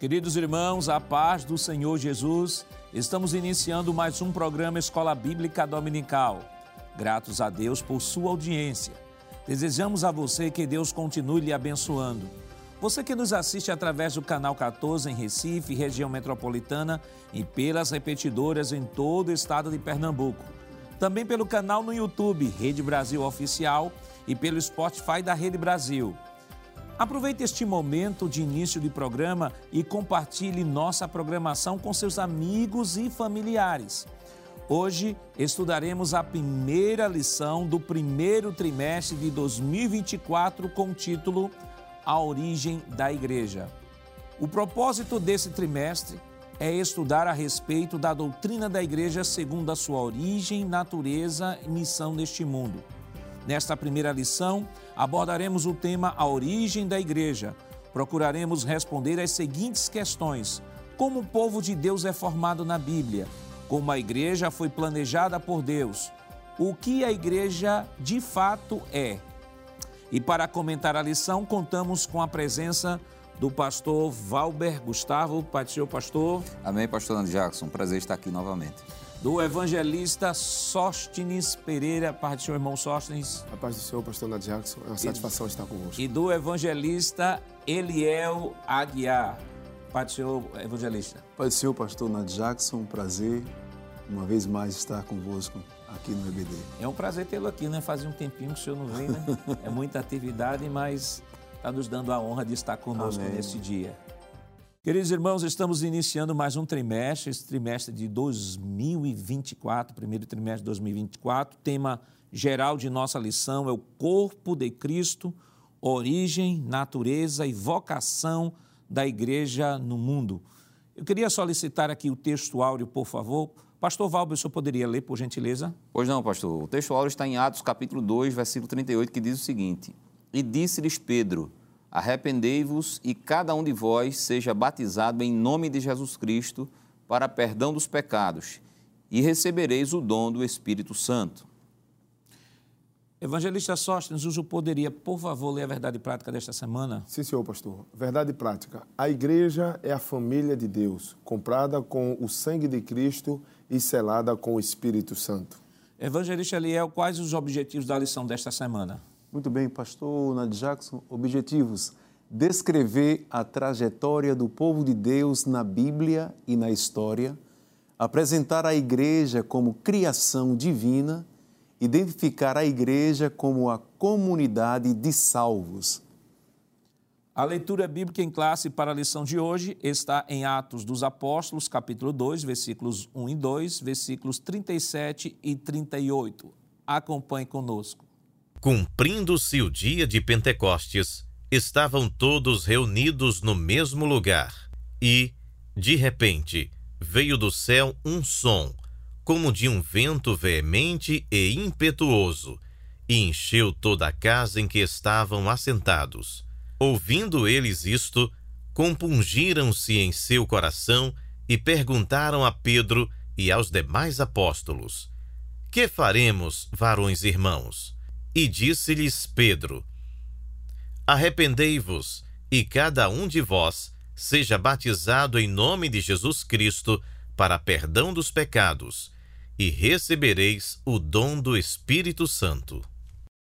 Queridos irmãos, a paz do Senhor Jesus, estamos iniciando mais um programa Escola Bíblica Dominical. Gratos a Deus por sua audiência. Desejamos a você que Deus continue lhe abençoando. Você que nos assiste através do canal 14 em Recife, região metropolitana e pelas repetidoras em todo o estado de Pernambuco. Também pelo canal no YouTube Rede Brasil Oficial e pelo Spotify da Rede Brasil. Aproveite este momento de início de programa e compartilhe nossa programação com seus amigos e familiares. Hoje estudaremos a primeira lição do primeiro trimestre de 2024 com o título A Origem da Igreja. O propósito desse trimestre é estudar a respeito da doutrina da Igreja segundo a sua origem, natureza e missão neste mundo. Nesta primeira lição, abordaremos o tema A Origem da Igreja. Procuraremos responder às seguintes questões: Como o povo de Deus é formado na Bíblia? Como a igreja foi planejada por Deus? O que a igreja de fato é? E para comentar a lição, contamos com a presença do pastor Valber Gustavo. Pai do Senhor, pastor. Amém, pastor Jackson. Prazer estar aqui novamente do evangelista Sóstenes Pereira. Paz do Senhor, irmão Sóstenes. A paz do Senhor, pastor Nath Jackson. É uma satisfação estar convosco. E do evangelista Eliel Aguiar. Paz do Senhor, evangelista. Paz do Senhor, pastor Nath Jackson. Um prazer, uma vez mais, estar convosco aqui no EBD. É um prazer tê-lo aqui, né? Fazia um tempinho que o senhor não vem, né? é muita atividade, mas está nos dando a honra de estar conosco Amém. nesse dia. Queridos irmãos, estamos iniciando mais um trimestre, esse trimestre de 2024, primeiro trimestre de 2024. Tema geral de nossa lição é o corpo de Cristo, origem, natureza e vocação da igreja no mundo. Eu queria solicitar aqui o texto áureo, por favor. Pastor Valber, o senhor poderia ler, por gentileza? Pois não, pastor. O texto áureo está em Atos, capítulo 2, versículo 38, que diz o seguinte: E disse-lhes Pedro Arrependei-vos e cada um de vós seja batizado em nome de Jesus Cristo para perdão dos pecados, e recebereis o dom do Espírito Santo. Evangelista Sóstenes, o poderia, por favor, ler a verdade prática desta semana? Sim, senhor pastor. Verdade prática. A igreja é a família de Deus, comprada com o sangue de Cristo e selada com o Espírito Santo. Evangelista Eliel, quais os objetivos da lição desta semana? Muito bem, pastor Nad Jackson. Objetivos: descrever a trajetória do povo de Deus na Bíblia e na história, apresentar a igreja como criação divina, identificar a igreja como a comunidade de salvos. A leitura bíblica em classe para a lição de hoje está em Atos dos Apóstolos, capítulo 2, versículos 1 e 2, versículos 37 e 38. Acompanhe conosco. Cumprindo-se o dia de Pentecostes, estavam todos reunidos no mesmo lugar. E, de repente, veio do céu um som, como de um vento veemente e impetuoso, e encheu toda a casa em que estavam assentados. Ouvindo eles isto, compungiram-se em seu coração e perguntaram a Pedro e aos demais apóstolos: Que faremos, varões irmãos? E disse-lhes Pedro: Arrependei-vos, e cada um de vós seja batizado em nome de Jesus Cristo para perdão dos pecados, e recebereis o dom do Espírito Santo.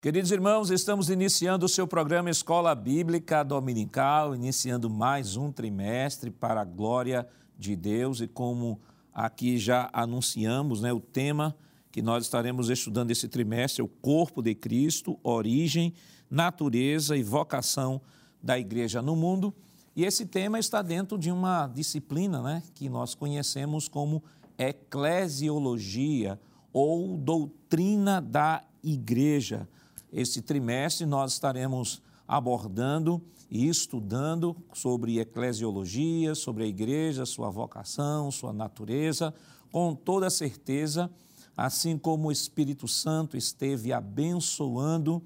Queridos irmãos, estamos iniciando o seu programa Escola Bíblica Dominical, iniciando mais um trimestre para a glória de Deus e como aqui já anunciamos, né, o tema que nós estaremos estudando esse trimestre, o corpo de Cristo, origem, natureza e vocação da igreja no mundo. E esse tema está dentro de uma disciplina né, que nós conhecemos como eclesiologia ou doutrina da igreja. Esse trimestre nós estaremos abordando e estudando sobre eclesiologia, sobre a igreja, sua vocação, sua natureza, com toda certeza assim como o Espírito Santo esteve abençoando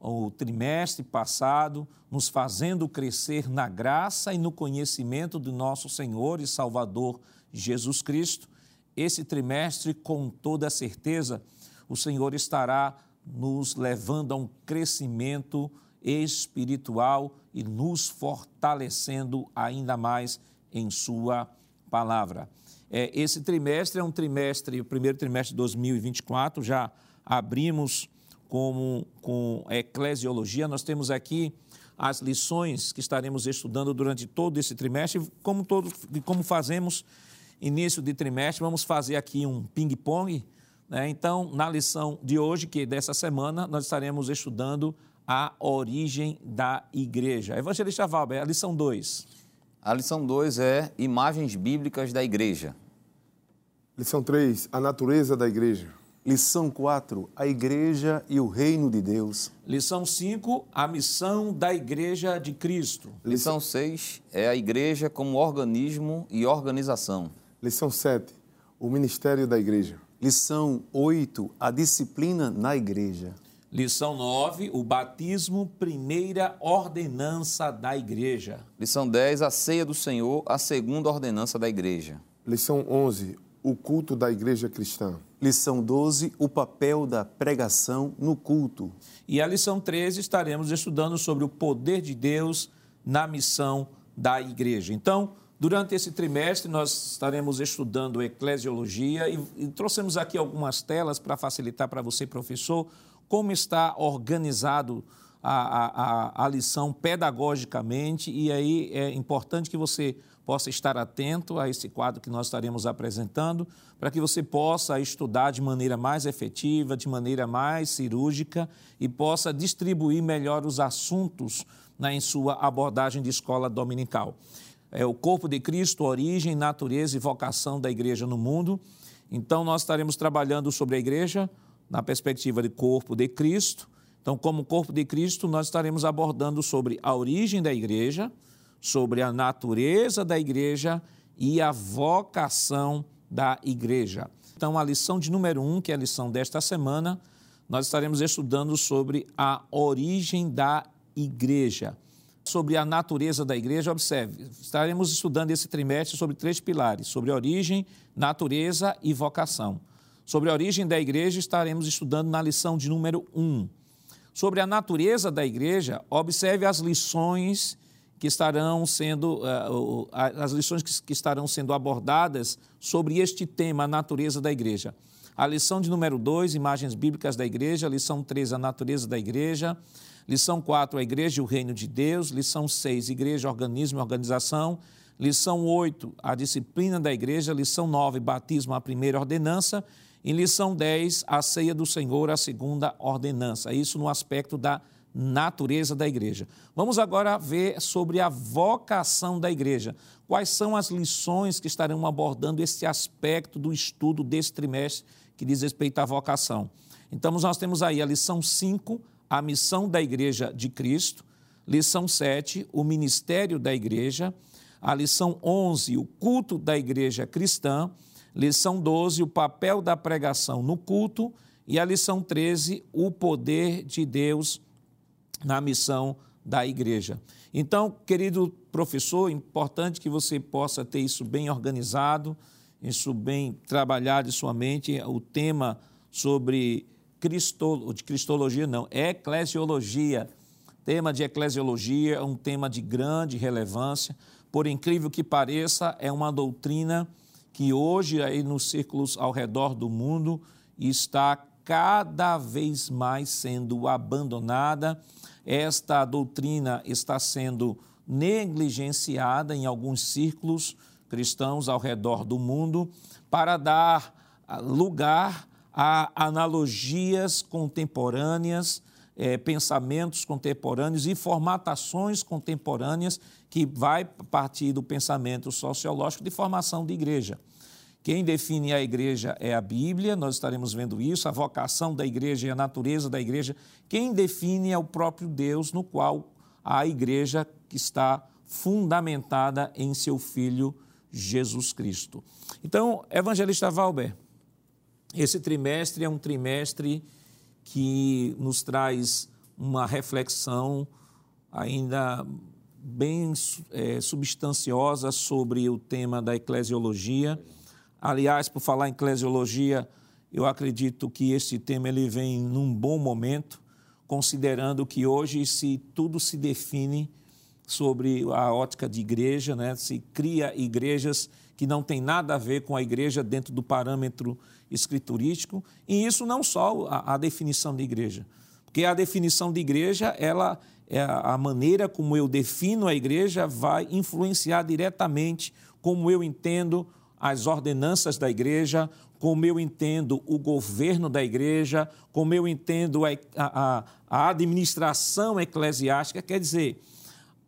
o trimestre passado, nos fazendo crescer na graça e no conhecimento do nosso Senhor e Salvador Jesus Cristo. Esse trimestre, com toda certeza, o Senhor estará nos levando a um crescimento espiritual e nos fortalecendo ainda mais em Sua palavra. É, esse trimestre é um trimestre, o primeiro trimestre de 2024, já abrimos com, com eclesiologia. Nós temos aqui as lições que estaremos estudando durante todo esse trimestre, como, todo, como fazemos início de trimestre, vamos fazer aqui um ping-pong. Né? Então, na lição de hoje, que é dessa semana, nós estaremos estudando a origem da igreja. Evangelista Valber, a lição 2. A lição 2 é imagens bíblicas da igreja. Lição 3, a natureza da igreja. Lição 4, a igreja e o reino de Deus. Lição 5, a missão da igreja de Cristo. Lição 6 é a igreja como organismo e organização. Lição 7, o ministério da igreja. Lição 8, a disciplina na igreja. Lição 9, o batismo, primeira ordenança da igreja. Lição 10, a ceia do Senhor, a segunda ordenança da igreja. Lição 11, o culto da igreja cristã. Lição 12, o papel da pregação no culto. E a lição 13 estaremos estudando sobre o poder de Deus na missão da igreja. Então, durante esse trimestre, nós estaremos estudando eclesiologia e, e trouxemos aqui algumas telas para facilitar para você, professor, como está organizado a, a, a, lição pedagogicamente, e aí é importante que você possa estar atento a esse quadro que nós estaremos apresentando, para que você possa estudar de maneira mais efetiva, de maneira mais cirúrgica e possa distribuir melhor os assuntos né, em sua abordagem de escola dominical. É o corpo de Cristo, origem, natureza e vocação da igreja no mundo. Então, nós estaremos trabalhando sobre a igreja na perspectiva de corpo de Cristo. Então, como corpo de Cristo, nós estaremos abordando sobre a origem da igreja, sobre a natureza da igreja e a vocação da igreja. Então, a lição de número um, que é a lição desta semana, nós estaremos estudando sobre a origem da igreja. Sobre a natureza da igreja, observe, estaremos estudando esse trimestre sobre três pilares: sobre origem, natureza e vocação. Sobre a origem da igreja, estaremos estudando na lição de número um. Sobre a natureza da igreja, observe as lições que estarão sendo, uh, as lições que estarão sendo abordadas sobre este tema, a natureza da igreja. A lição de número 2, imagens bíblicas da igreja. Lição 3, a natureza da igreja. Lição 4, a igreja e o reino de Deus. Lição 6, igreja, organismo e organização. Lição 8, a disciplina da igreja. Lição 9, batismo, a primeira ordenança. Em lição 10, a ceia do Senhor, a segunda ordenança. Isso no aspecto da natureza da igreja. Vamos agora ver sobre a vocação da igreja. Quais são as lições que estarão abordando esse aspecto do estudo desse trimestre que diz respeito à vocação? Então, nós temos aí a lição 5, a missão da igreja de Cristo. Lição 7, o ministério da igreja. A lição 11, o culto da igreja cristã. Lição 12, o papel da pregação no culto. E a lição 13, o poder de Deus na missão da igreja. Então, querido professor, importante que você possa ter isso bem organizado, isso bem trabalhado em sua mente, o tema sobre cristolo, de cristologia, não, eclesiologia. Tema de eclesiologia é um tema de grande relevância, por incrível que pareça, é uma doutrina que hoje aí nos círculos ao redor do mundo está cada vez mais sendo abandonada. Esta doutrina está sendo negligenciada em alguns círculos cristãos ao redor do mundo para dar ah, lugar a analogias contemporâneas, eh, pensamentos contemporâneos e formatações contemporâneas que vai partir do pensamento sociológico de formação de igreja. Quem define a igreja é a Bíblia, nós estaremos vendo isso, a vocação da igreja e a natureza da igreja. Quem define é o próprio Deus, no qual a igreja está fundamentada em seu Filho Jesus Cristo. Então, evangelista Valber, esse trimestre é um trimestre que nos traz uma reflexão ainda bem é, substanciosa sobre o tema da eclesiologia Aliás, por falar em eclesiologia, eu acredito que este tema ele vem num bom momento, considerando que hoje se tudo se define sobre a ótica de igreja, né? se cria igrejas que não tem nada a ver com a igreja dentro do parâmetro escriturístico, e isso não só a, a definição de igreja, porque a definição de igreja, ela é a maneira como eu defino a igreja vai influenciar diretamente como eu entendo as ordenanças da igreja, como eu entendo o governo da igreja, como eu entendo a, a, a administração eclesiástica. Quer dizer,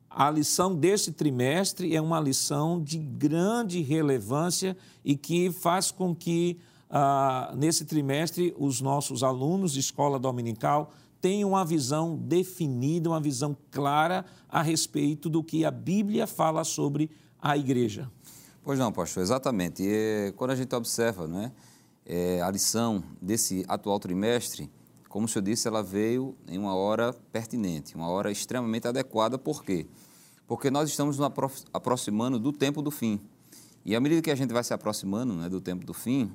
a lição desse trimestre é uma lição de grande relevância e que faz com que, ah, nesse trimestre, os nossos alunos de escola dominical tenham uma visão definida, uma visão clara a respeito do que a Bíblia fala sobre a igreja. Pois não, pastor, exatamente. E, quando a gente observa né, é, a lição desse atual trimestre, como o senhor disse, ela veio em uma hora pertinente, uma hora extremamente adequada. Por quê? Porque nós estamos nos aproximando do tempo do fim. E à medida que a gente vai se aproximando né, do tempo do fim,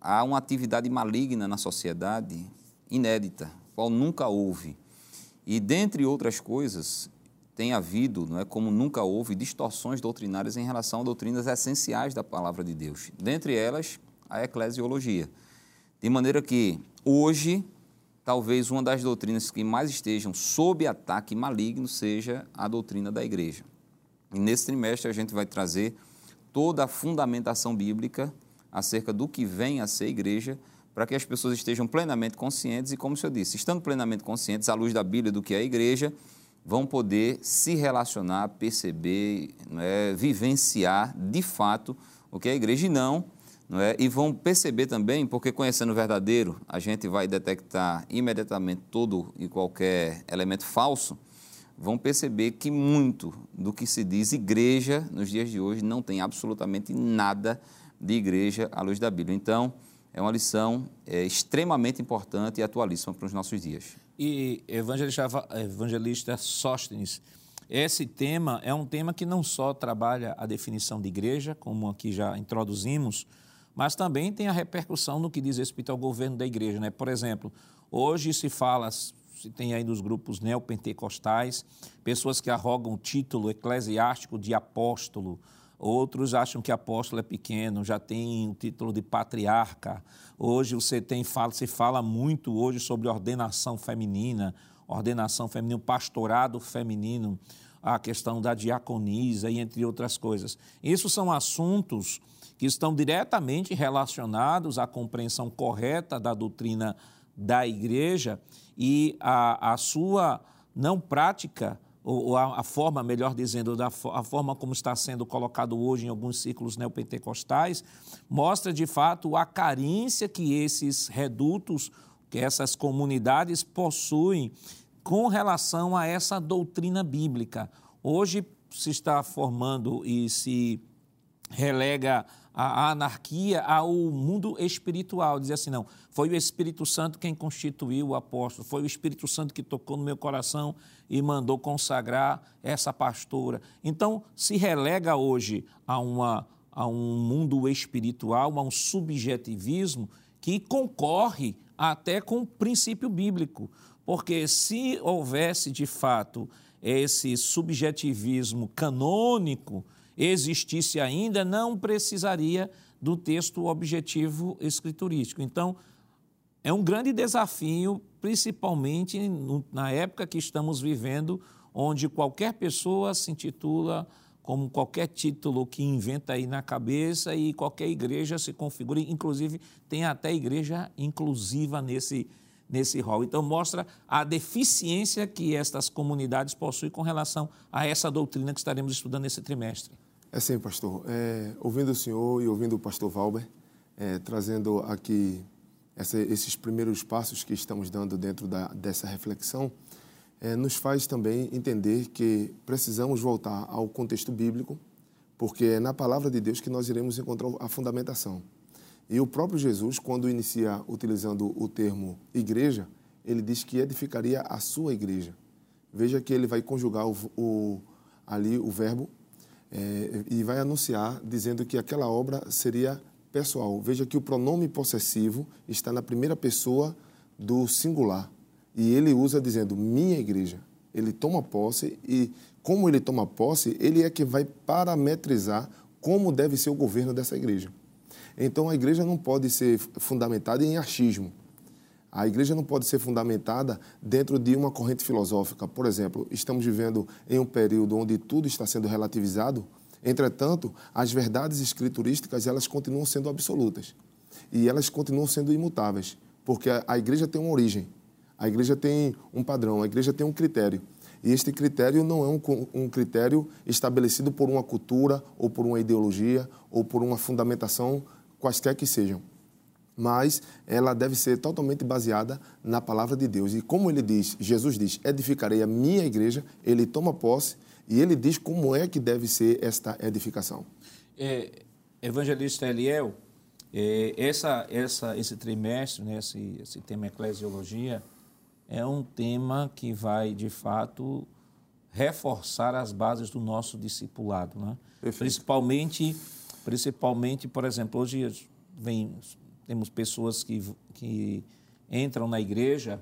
há uma atividade maligna na sociedade inédita, qual nunca houve. E, dentre outras coisas, tem havido, não é, como nunca houve, distorções doutrinárias em relação a doutrinas essenciais da palavra de Deus. Dentre elas, a eclesiologia. De maneira que, hoje, talvez uma das doutrinas que mais estejam sob ataque maligno seja a doutrina da igreja. E nesse trimestre a gente vai trazer toda a fundamentação bíblica acerca do que vem a ser igreja, para que as pessoas estejam plenamente conscientes e, como o senhor disse, estando plenamente conscientes à luz da Bíblia do que é a igreja, vão poder se relacionar, perceber, né, vivenciar de fato o que é a igreja e não não é? E vão perceber também, porque conhecendo o verdadeiro, a gente vai detectar imediatamente todo e qualquer elemento falso, vão perceber que muito do que se diz igreja nos dias de hoje não tem absolutamente nada de igreja à luz da Bíblia. Então, é uma lição é, extremamente importante e atualíssima para os nossos dias. E evangelista, evangelista Sóstenes, esse tema é um tema que não só trabalha a definição de igreja, como aqui já introduzimos, mas também tem a repercussão no que diz respeito ao governo da igreja. Né? Por exemplo, hoje se fala, se tem aí nos grupos neopentecostais, pessoas que arrogam o título eclesiástico de apóstolo, outros acham que apóstolo é pequeno, já tem o título de patriarca. Hoje você tem, fala, se fala muito hoje sobre ordenação feminina, ordenação feminina, pastorado feminino, a questão da diaconisa e entre outras coisas. Isso são assuntos que estão diretamente relacionados à compreensão correta da doutrina da igreja e a, a sua não prática, ou a, a, forma, melhor dizendo, da, a forma como está sendo colocado hoje em alguns círculos neopentecostais, mostra de fato a carência que esses redutos, que essas comunidades possuem com relação a essa doutrina bíblica. Hoje se está formando e se relega a anarquia ao mundo espiritual. Dizer assim, não, foi o Espírito Santo quem constituiu o apóstolo, foi o Espírito Santo que tocou no meu coração e mandou consagrar essa pastora. Então, se relega hoje a, uma, a um mundo espiritual, a um subjetivismo que concorre até com o princípio bíblico. Porque se houvesse, de fato, esse subjetivismo canônico, existisse ainda, não precisaria do texto objetivo escriturístico. Então, é um grande desafio, principalmente na época que estamos vivendo, onde qualquer pessoa se intitula como qualquer título que inventa aí na cabeça e qualquer igreja se configura, inclusive tem até igreja inclusiva nesse, nesse rol. Então, mostra a deficiência que estas comunidades possuem com relação a essa doutrina que estaremos estudando nesse trimestre. É sim, pastor. É, ouvindo o senhor e ouvindo o pastor Valber, é, trazendo aqui essa, esses primeiros passos que estamos dando dentro da, dessa reflexão, é, nos faz também entender que precisamos voltar ao contexto bíblico, porque é na palavra de Deus que nós iremos encontrar a fundamentação. E o próprio Jesus, quando inicia utilizando o termo igreja, ele diz que edificaria a sua igreja. Veja que ele vai conjugar o, o, ali o verbo é, e vai anunciar dizendo que aquela obra seria pessoal. Veja que o pronome possessivo está na primeira pessoa do singular. E ele usa dizendo minha igreja. Ele toma posse e, como ele toma posse, ele é que vai parametrizar como deve ser o governo dessa igreja. Então, a igreja não pode ser fundamentada em achismo. A igreja não pode ser fundamentada dentro de uma corrente filosófica. Por exemplo, estamos vivendo em um período onde tudo está sendo relativizado. Entretanto, as verdades escriturísticas elas continuam sendo absolutas e elas continuam sendo imutáveis, porque a igreja tem uma origem, a igreja tem um padrão, a igreja tem um critério. E este critério não é um, um, critério estabelecido por uma cultura ou por uma ideologia ou por uma fundamentação quaisquer que sejam mas ela deve ser totalmente baseada na palavra de Deus. E como ele diz, Jesus diz: edificarei a minha igreja, ele toma posse e ele diz como é que deve ser esta edificação. É, evangelista Eliel, é, essa, essa, esse trimestre, né, esse, esse tema eclesiologia, é um tema que vai, de fato, reforçar as bases do nosso discipulado. Né? Principalmente, principalmente, por exemplo, hoje vem temos pessoas que, que entram na igreja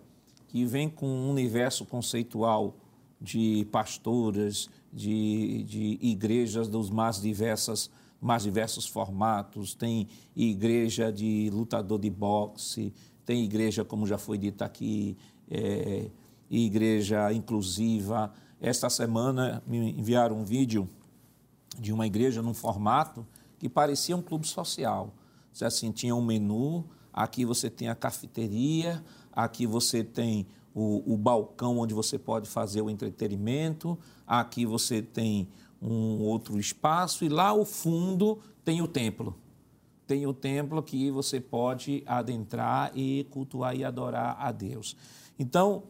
que vêm com um universo conceitual de pastoras, de, de igrejas dos mais diversas mais diversos formatos, tem igreja de lutador de boxe, tem igreja, como já foi dito aqui, é, igreja inclusiva. Esta semana me enviaram um vídeo de uma igreja num formato que parecia um clube social assim, tinha um menu, aqui você tem a cafeteria, aqui você tem o, o, balcão onde você pode fazer o entretenimento, aqui você tem um outro espaço e lá ao fundo tem o templo. Tem o templo que você pode adentrar e cultuar e adorar a Deus. Então,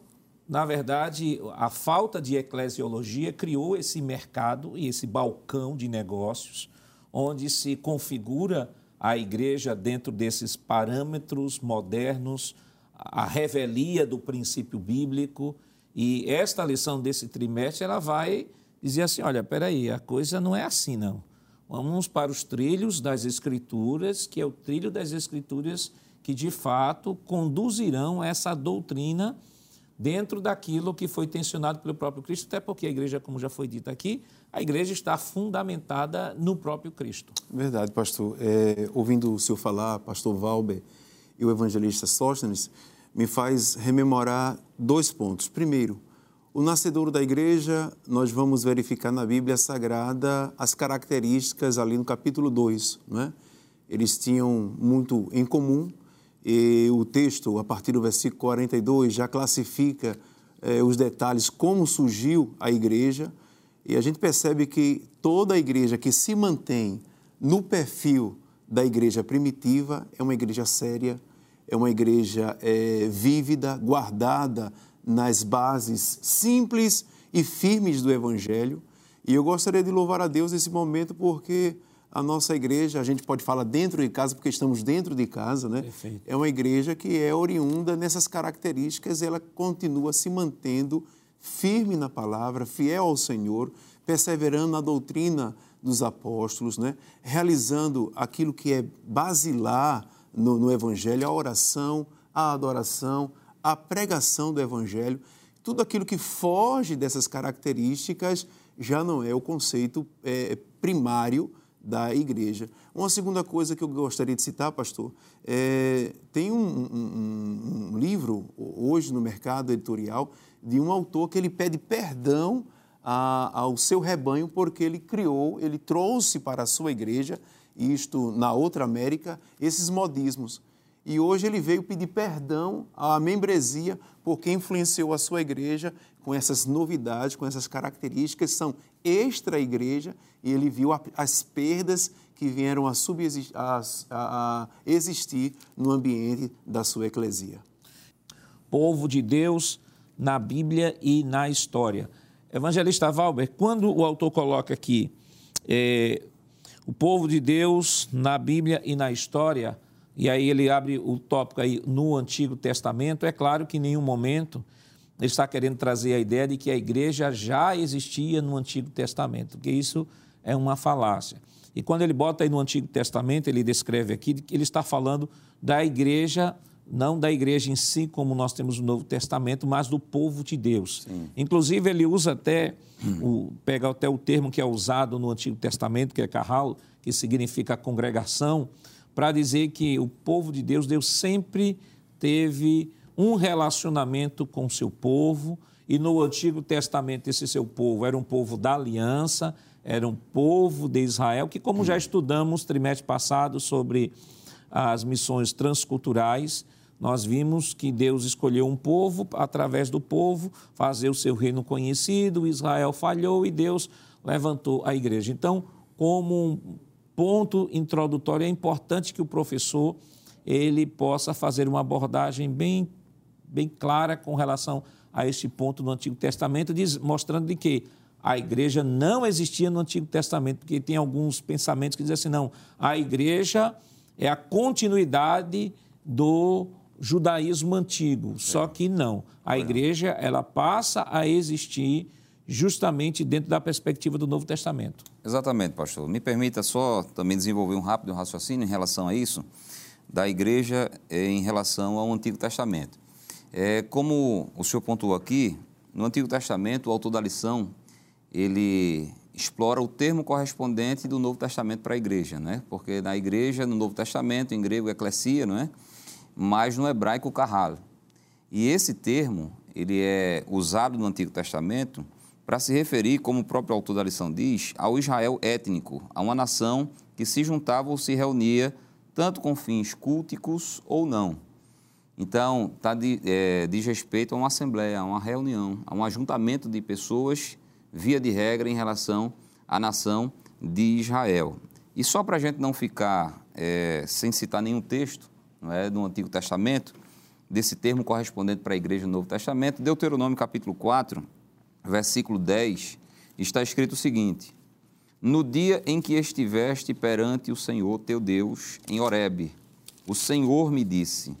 na verdade, a falta de eclesiologia criou esse mercado e esse balcão de negócios onde se configura a igreja dentro desses parâmetros modernos, a revelia do princípio bíblico. E esta lição desse trimestre ela vai dizer assim: olha, peraí, a coisa não é assim, não. Vamos para os trilhos das Escrituras, que é o trilho das Escrituras que de fato conduzirão essa doutrina dentro daquilo que foi tensionado pelo próprio Cristo, até porque a igreja, como já foi dito aqui, a igreja está fundamentada no próprio Cristo. Verdade, pastor. É, ouvindo o senhor falar, pastor Valber e o evangelista Sóstenes, me faz rememorar dois pontos. Primeiro, o nascedouro da igreja, nós vamos verificar na Bíblia Sagrada as características ali no capítulo 2, né? Eles tinham muito em comum, e o texto, a partir do versículo 42, já classifica eh, os detalhes, como surgiu a igreja. E a gente percebe que toda a igreja que se mantém no perfil da igreja primitiva é uma igreja séria, é uma igreja é, vívida, guardada nas bases simples e firmes do Evangelho. E eu gostaria de louvar a Deus nesse momento porque a nossa igreja, a gente pode falar dentro de casa, porque estamos dentro de casa, né? Perfeito. É uma igreja que é oriunda nessas características, ela continua se mantendo firme na palavra, fiel ao Senhor, perseverando na doutrina dos apóstolos, né? realizando aquilo que é basilar no, no Evangelho, a oração, a adoração, a pregação do Evangelho. Tudo aquilo que foge dessas características já não é o conceito é, primário da igreja. Uma segunda coisa que eu gostaria de citar, pastor, é, tem um, um, um, livro hoje no mercado editorial de um autor que ele pede perdão a, ao seu rebanho porque ele criou, ele trouxe para a sua igreja, isto na outra América, esses modismos. E hoje ele veio pedir perdão à membresia porque influenciou a sua igreja com essas novidades, com essas características, são extra-igreja, e ele viu as perdas que vieram a, a, a, existir no ambiente da sua eclesia. Povo de Deus na Bíblia e na história. Evangelista Valber, quando o autor coloca aqui é, o povo de Deus na Bíblia e na história, e aí ele abre o tópico aí no Antigo Testamento, é claro que em nenhum momento ele está querendo trazer a ideia de que a igreja já existia no Antigo Testamento, porque isso é uma falácia. E quando ele bota aí no Antigo Testamento, ele descreve aqui que ele está falando da igreja não da igreja em si, como nós temos no Novo Testamento, mas do povo de Deus. Sim. Inclusive, ele usa até, o, pega até o termo que é usado no Antigo Testamento, que é carral, que significa congregação, para dizer que o povo de Deus, Deus sempre teve um relacionamento com o seu povo, e no Antigo Testamento esse seu povo era um povo da aliança, era um povo de Israel, que como já estudamos trimestre passado sobre as missões transculturais, nós vimos que Deus escolheu um povo, através do povo, fazer o seu reino conhecido, Israel falhou e Deus levantou a igreja. Então, como um ponto introdutório, é importante que o professor ele possa fazer uma abordagem bem, bem clara com relação a este ponto no Antigo Testamento, diz, mostrando de que a igreja não existia no Antigo Testamento, porque tem alguns pensamentos que dizem assim, não, a igreja é a continuidade do judaísmo antigo. Só que não. A igreja ela passa a existir justamente dentro da perspectiva do Novo Testamento. Exatamente, pastor. Me permita só também desenvolver um rápido raciocínio em relação a isso, da igreja eh, em relação ao Antigo Testamento. É, como o senhor pontuou aqui, no Antigo Testamento, o autor da lição, ele explora o termo correspondente do Novo Testamento para a igreja, né? Porque na igreja, no Novo Testamento, em grego, eclesia, não é? Mas no hebraico, kahal. E esse termo, ele é usado no Antigo Testamento para se referir, como o próprio autor da lição diz, ao Israel étnico, a uma nação que se juntava ou se reunia tanto com fins culticos ou não. Então, tá de, é, diz respeito a uma assembleia, a uma reunião, a um ajuntamento de pessoas via de regra, em relação à nação de Israel. E só para a gente não ficar é, sem citar nenhum texto não é, do Antigo Testamento, desse termo correspondente para a igreja do Novo Testamento, Deuteronômio capítulo 4, versículo 10, está escrito o seguinte: No dia em que estiveste perante o Senhor teu Deus em Horebe, o Senhor me disse: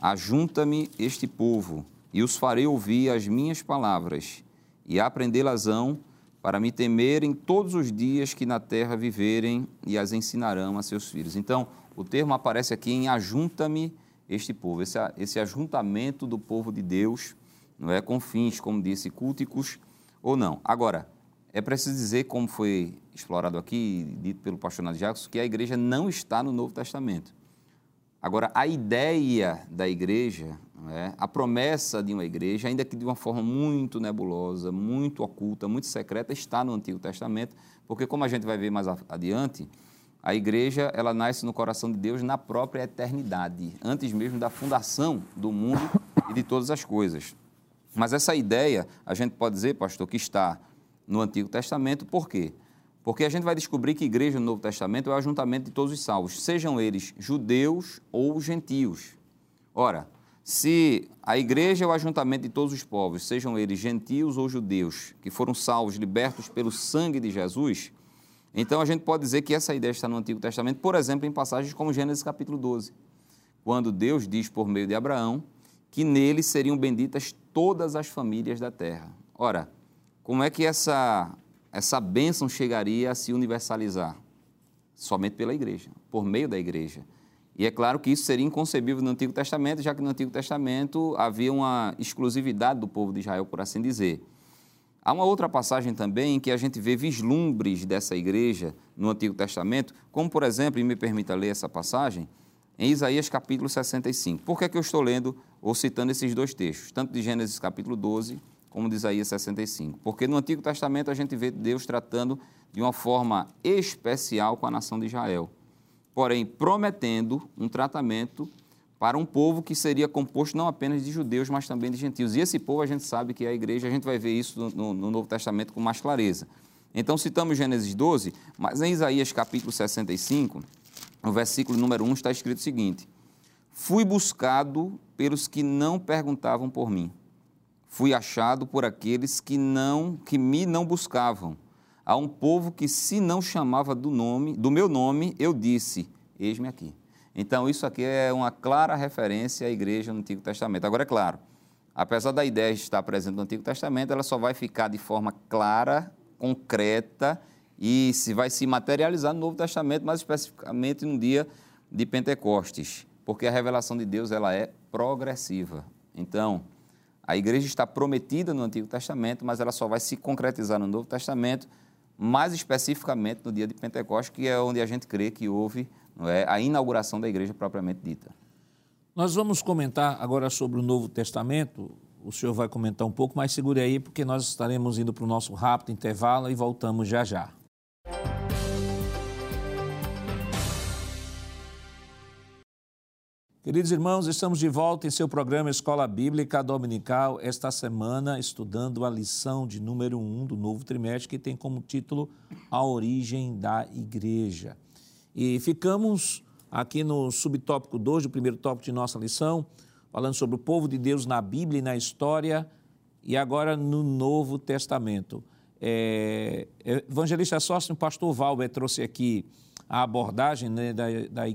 Ajunta-me este povo, e os farei ouvir as minhas palavras e aprendê-las-ão para me temerem todos os dias que na terra viverem e as ensinarão a seus filhos. Então, o termo aparece aqui em ajunta-me este povo, esse, esse ajuntamento do povo de Deus, não é com fins, como disse, culticos ou não. Agora, é preciso dizer, como foi explorado aqui, dito pelo pastor Nath Jacques, que a igreja não está no Novo Testamento. Agora, a ideia da igreja, é? a promessa de uma igreja, ainda que de uma forma muito nebulosa, muito oculta, muito secreta, está no Antigo Testamento, porque, como a gente vai ver mais adiante, a igreja ela nasce no coração de Deus na própria eternidade, antes mesmo da fundação do mundo e de todas as coisas. Mas essa ideia, a gente pode dizer, pastor, que está no Antigo Testamento, por quê? Porque a gente vai descobrir que igreja no Novo Testamento é o ajuntamento de todos os salvos, sejam eles judeus ou gentios. Ora, se a igreja é o ajuntamento de todos os povos, sejam eles gentios ou judeus, que foram salvos, libertos pelo sangue de Jesus, então a gente pode dizer que essa ideia está no Antigo Testamento, por exemplo, em passagens como Gênesis capítulo 12, quando Deus diz por meio de Abraão que nele seriam benditas todas as famílias da terra. Ora, como é que essa essa bênção chegaria a se universalizar? Somente pela igreja, por meio da igreja. E é claro que isso seria inconcebível no Antigo Testamento, já que no Antigo Testamento havia uma exclusividade do povo de Israel, por assim dizer. Há uma outra passagem também em que a gente vê vislumbres dessa igreja no Antigo Testamento, como por exemplo, e me permita ler essa passagem, em Isaías capítulo 65. Por que, é que eu estou lendo ou citando esses dois textos, tanto de Gênesis capítulo 12 como de Isaías 65. Porque no Antigo Testamento a gente vê Deus tratando de uma forma especial com a nação de Israel, porém prometendo um tratamento para um povo que seria composto não apenas de judeus, mas também de gentios. E esse povo a gente sabe que é a igreja, a gente vai ver isso no, no Novo Testamento com mais clareza. Então citamos Gênesis 12, mas em Isaías capítulo 65, no versículo número 1 está escrito o seguinte: Fui buscado pelos que não perguntavam por mim fui achado por aqueles que não que me não buscavam. A um povo que se não chamava do nome, do meu nome, eu disse: Eis-me aqui. Então isso aqui é uma clara referência à igreja no Antigo Testamento. Agora é claro, apesar da ideia estar presente no Antigo Testamento, ela só vai ficar de forma clara, concreta e se vai se materializar no Novo Testamento, mais especificamente no dia de Pentecostes. porque a revelação de Deus ela é progressiva. Então, a igreja está prometida no Antigo Testamento, mas ela só vai se concretizar no Novo Testamento, mais especificamente no dia de Pentecostes, que é onde a gente crê que houve é, a inauguração da igreja propriamente dita. Nós vamos comentar agora sobre o Novo Testamento. O senhor vai comentar um pouco, mas segure aí, porque nós estaremos indo para o nosso rápido intervalo e voltamos já já. Queridos irmãos, estamos de volta em seu programa Escola Bíblica Dominical, esta semana estudando a lição de número 1 um do novo trimestre, que tem como título A Origem da Igreja. E ficamos aqui no subtópico 2, o primeiro tópico de nossa lição, falando sobre o povo de Deus na Bíblia e na história, e agora no Novo Testamento. É, é evangelista Sócio, o pastor Valber trouxe aqui a abordagem né, da, da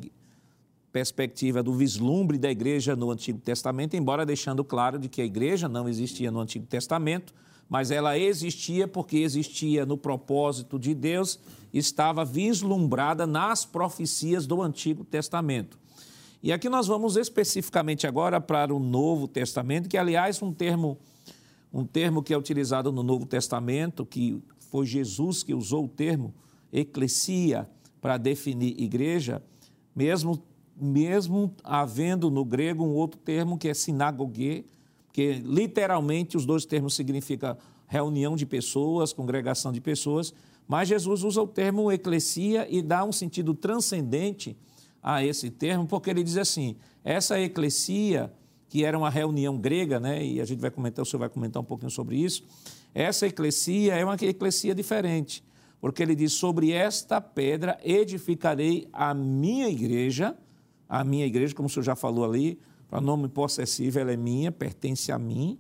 perspectiva do vislumbre da igreja no Antigo Testamento, embora deixando claro de que a igreja não existia no Antigo Testamento, mas ela existia porque existia no propósito de Deus, estava vislumbrada nas profecias do Antigo Testamento. E aqui nós vamos especificamente agora para o Novo Testamento, que aliás um termo um termo que é utilizado no Novo Testamento, que foi Jesus que usou o termo eclesia para definir igreja, mesmo mesmo havendo no grego um outro termo que é sinagogue, que literalmente os dois termos significam reunião de pessoas, congregação de pessoas, mas Jesus usa o termo eclesia e dá um sentido transcendente a esse termo, porque ele diz assim: essa eclesia, que era uma reunião grega, né, e a gente vai comentar, o senhor vai comentar um pouquinho sobre isso, essa eclesia é uma eclesia diferente, porque ele diz: sobre esta pedra edificarei a minha igreja a minha igreja, como o senhor já falou ali, para nome possessivo, ela é minha, pertence a mim.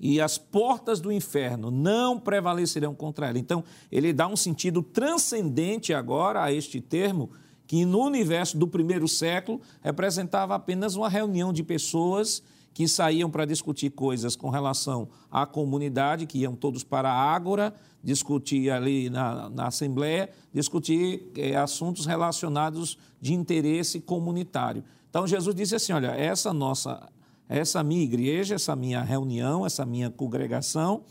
E as portas do inferno não prevalecerão contra ela. Então, ele dá um sentido transcendente agora a este termo, que no universo do primeiro século representava apenas uma reunião de pessoas que saíam para discutir coisas com relação à comunidade, que iam todos para a Ágora, discutir ali na, na Assembleia, discutir é, assuntos relacionados de interesse comunitário. Então Jesus disse assim: olha, essa nossa, essa minha igreja, essa minha reunião, essa minha congregação,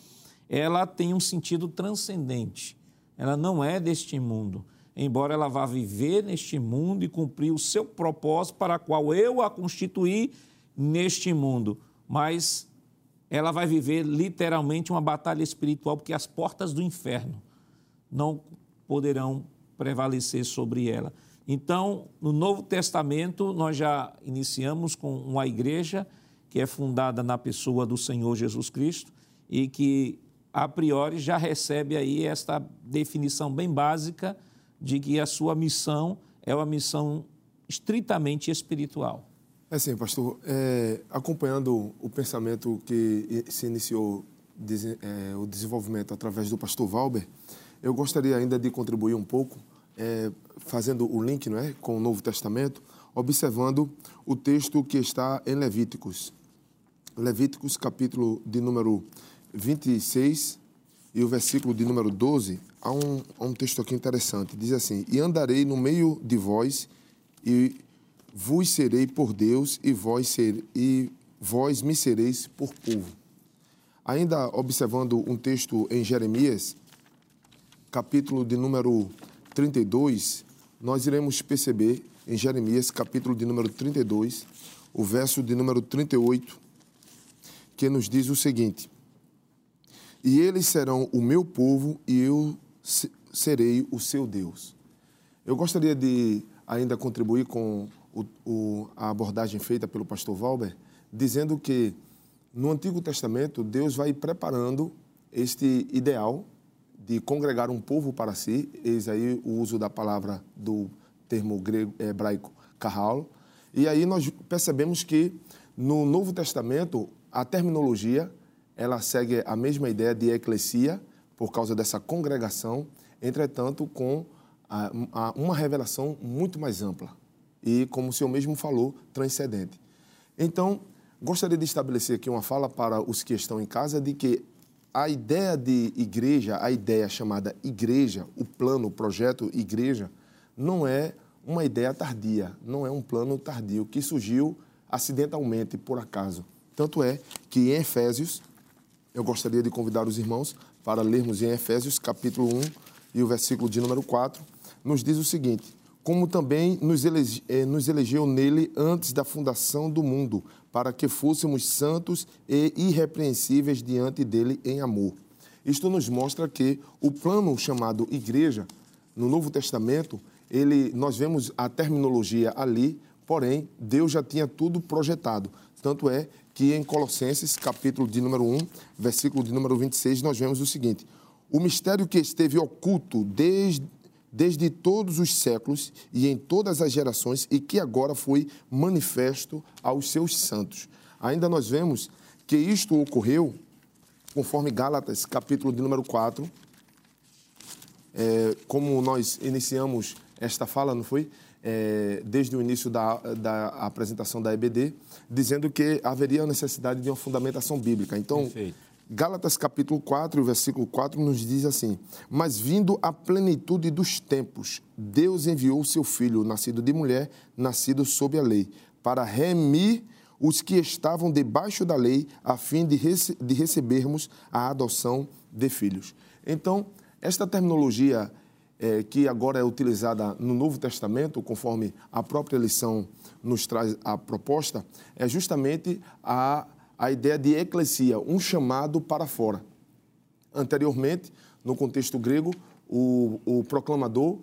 ela tem um sentido transcendente. Ela não é deste mundo. Embora ela vá viver neste mundo e cumprir o seu propósito para o qual eu a constituí neste mundo, mas ela vai viver literalmente uma batalha espiritual, porque as portas do inferno não poderão prevalecer sobre ela. Então, no Novo Testamento, nós já iniciamos com uma igreja que é fundada na pessoa do Senhor Jesus Cristo e que, a priori, já recebe aí esta definição bem básica de que a sua missão é uma missão estritamente espiritual. É sim, pastor. É, acompanhando o pensamento que se iniciou é, o desenvolvimento através do pastor Valber, eu gostaria ainda de contribuir um pouco, é, fazendo o link não é, com o Novo Testamento, observando o texto que está em Levíticos. Levíticos, capítulo de número 26 e o versículo de número 12, há um, há um texto aqui interessante. Diz assim: E andarei no meio de vós e vos serei por Deus e vós, ser, e vós me sereis por povo. Ainda observando um texto em Jeremias, capítulo de número 32, nós iremos perceber em Jeremias, capítulo de número 32, o verso de número 38, que nos diz o seguinte: E eles serão o meu povo e eu serei o seu Deus. Eu gostaria de ainda contribuir com o, o, a abordagem feita pelo pastor Valber, dizendo que no Antigo Testamento Deus vai preparando este ideal de congregar um povo para si, eis aí o uso da palavra do termo grego hebraico kahal, e aí nós percebemos que no Novo Testamento a terminologia ela segue a mesma ideia de eclesia por causa dessa congregação, entretanto com a, a, uma revelação muito mais ampla e, como o senhor mesmo falou, transcendente. Então, gostaria de estabelecer aqui uma fala para os que estão em casa de que a ideia de igreja, a ideia chamada igreja, o plano, o projeto igreja, não é uma ideia tardia, não é um plano tardio que surgiu acidentalmente, por acaso. Tanto é que em Efésios, eu gostaria de convidar os irmãos para lermos em Efésios, capítulo 1 e o versículo de número 4, nos diz o seguinte: Como também nos, elege, eh, nos elegeu nele antes da fundação do mundo, para que fôssemos santos e irrepreensíveis diante dele em amor. Isto nos mostra que o plano chamado igreja, no Novo Testamento, ele, nós vemos a terminologia ali, porém, Deus já tinha tudo projetado. Tanto é que em Colossenses, capítulo de número 1, versículo de número 26, nós vemos o seguinte: O mistério que esteve oculto desde, desde todos os séculos e em todas as gerações e que agora foi manifesto aos seus santos. Ainda nós vemos que isto ocorreu conforme Gálatas, capítulo de número 4, é, como nós iniciamos esta fala, não foi? É, desde o início da, da apresentação da EBD, dizendo que haveria necessidade de uma fundamentação bíblica. Então, Perfeito. Gálatas capítulo 4, versículo 4 nos diz assim: Mas vindo a plenitude dos tempos, Deus enviou o seu filho, nascido de mulher, nascido sob a lei, para remir os que estavam debaixo da lei, a fim de, rece de recebermos a adoção de filhos. Então, esta terminologia é, que agora é utilizada no Novo Testamento, conforme a própria lição nos traz a proposta, é justamente a, a ideia de eclesia, um chamado para fora. Anteriormente, no contexto grego, o, o proclamador,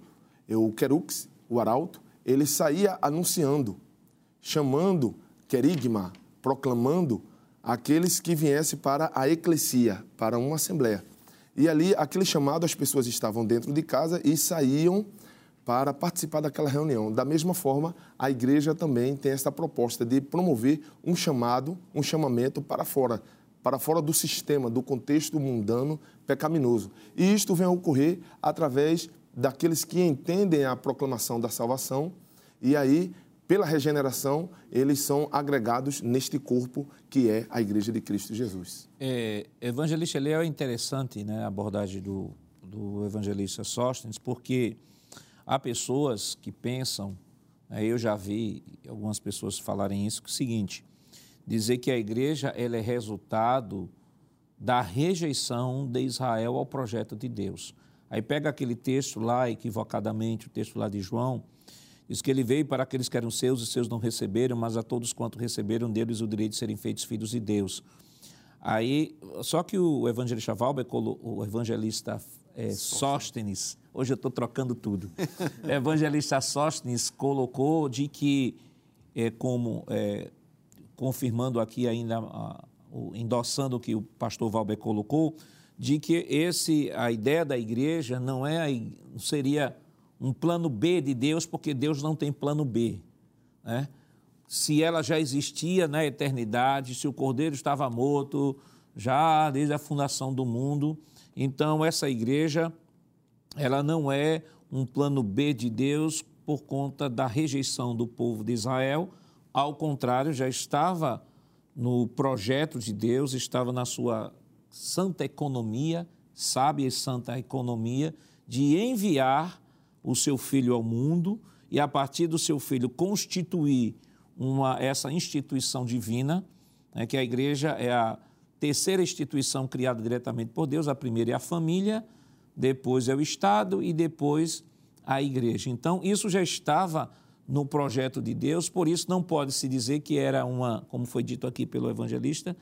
o querux, o arauto, ele saía anunciando, chamando, querigma, proclamando aqueles que viessem para a eclesia, para uma assembleia. E ali, aquele chamado, as pessoas estavam dentro de casa e saíam para participar daquela reunião. Da mesma forma, a igreja também tem essa proposta de promover um chamado, um chamamento para fora, para fora do sistema, do contexto mundano pecaminoso. E isto vem a ocorrer através daqueles que entendem a proclamação da salvação e aí pela regeneração, eles são agregados neste corpo que é a Igreja de Cristo Jesus. É, evangelista Leo é interessante né, a abordagem do, do evangelista Sóstenes, porque há pessoas que pensam, né, eu já vi algumas pessoas falarem isso, que é o seguinte, dizer que a igreja ela é resultado da rejeição de Israel ao projeto de Deus. Aí pega aquele texto lá, equivocadamente, o texto lá de João, Diz que ele veio para aqueles que eram seus e seus não receberam, mas a todos quanto receberam deles o direito de serem feitos filhos de Deus. Aí, só que o evangelista Valber, o evangelista é, Sóstenes, hoje eu estou trocando tudo, o evangelista Sóstenes colocou de que, é, como, é, confirmando aqui ainda, a, o, endossando o que o pastor Valber colocou, de que esse, a ideia da igreja não é, seria um plano B de Deus, porque Deus não tem plano B. Né? Se ela já existia na eternidade, se o Cordeiro estava morto já desde a fundação do mundo, então essa igreja ela não é um plano B de Deus por conta da rejeição do povo de Israel, ao contrário, já estava no projeto de Deus, estava na sua santa economia, sábia e santa economia, de enviar o seu filho ao mundo e, a partir do seu filho, constituir uma, essa instituição divina, né, que a igreja é a terceira instituição criada diretamente por Deus, a primeira é a família, depois é o Estado e depois a igreja. Então, isso já estava no projeto de Deus, por isso não pode se dizer que era uma, como foi dito aqui pelo evangelista,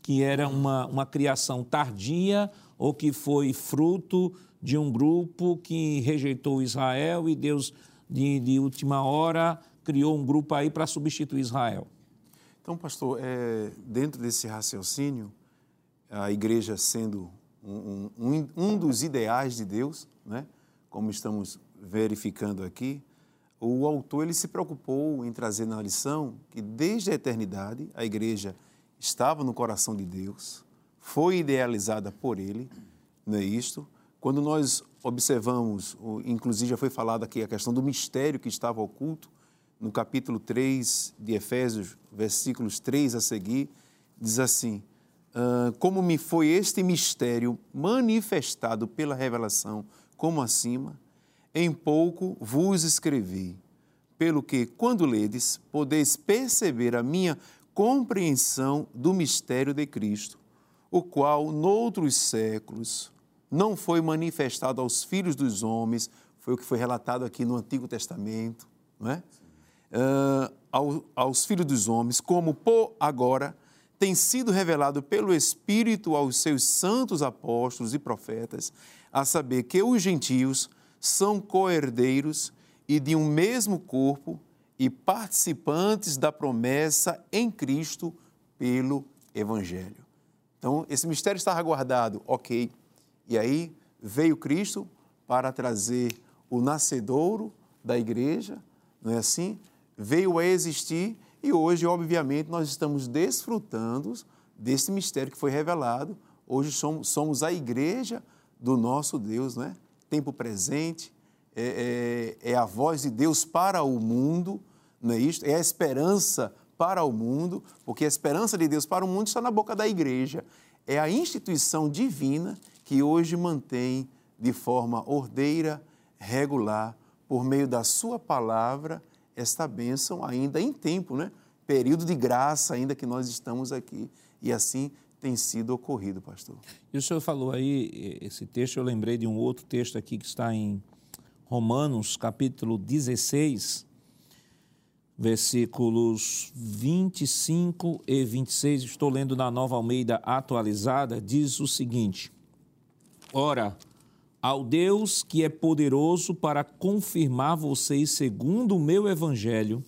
que era uma, uma criação tardia ou que foi fruto de um grupo que rejeitou Israel e Deus, de, de última hora, criou um grupo aí para substituir Israel. Então, pastor, é, dentro desse raciocínio, a igreja sendo um, um, um dos ideais de Deus, né, como estamos verificando aqui, o autor ele se preocupou em trazer na lição que desde a eternidade a igreja estava no coração de Deus, foi idealizada por ele, não é isto? Quando nós observamos, inclusive já foi falado aqui a questão do mistério que estava oculto, no capítulo 3 de Efésios, versículos 3 a seguir, diz assim: Como me foi este mistério manifestado pela revelação, como acima, em pouco vos escrevi, pelo que, quando ledes, podeis perceber a minha compreensão do mistério de Cristo, o qual, noutros séculos, não foi manifestado aos filhos dos homens, foi o que foi relatado aqui no Antigo Testamento, não é? Uh, ao, aos filhos dos homens, como por agora tem sido revelado pelo Espírito aos seus santos apóstolos e profetas, a saber que os gentios são coerdeiros e de um mesmo corpo e participantes da promessa em Cristo pelo Evangelho. Então, esse mistério estava guardado, ok. E aí veio Cristo para trazer o nascedouro da igreja, não é assim? Veio a existir e hoje, obviamente, nós estamos desfrutando desse mistério que foi revelado. Hoje somos, somos a igreja do nosso Deus, né? Tempo presente, é, é, é, a voz de Deus para o mundo, não é isto? É a esperança para o mundo, porque a esperança de Deus para o mundo está na boca da igreja. É a instituição divina que hoje mantém de forma ordeira, regular, por meio da sua palavra, esta bênção ainda em tempo, né? Período de graça ainda que nós estamos aqui. E assim tem sido ocorrido, pastor. E o senhor falou aí, esse texto, eu lembrei de um outro texto aqui que está em Romanos, capítulo 16, versículos 25 e 26. Estou lendo na Nova Almeida atualizada, diz o seguinte: Ora, ao Deus que é poderoso para confirmar vocês segundo o meu evangelho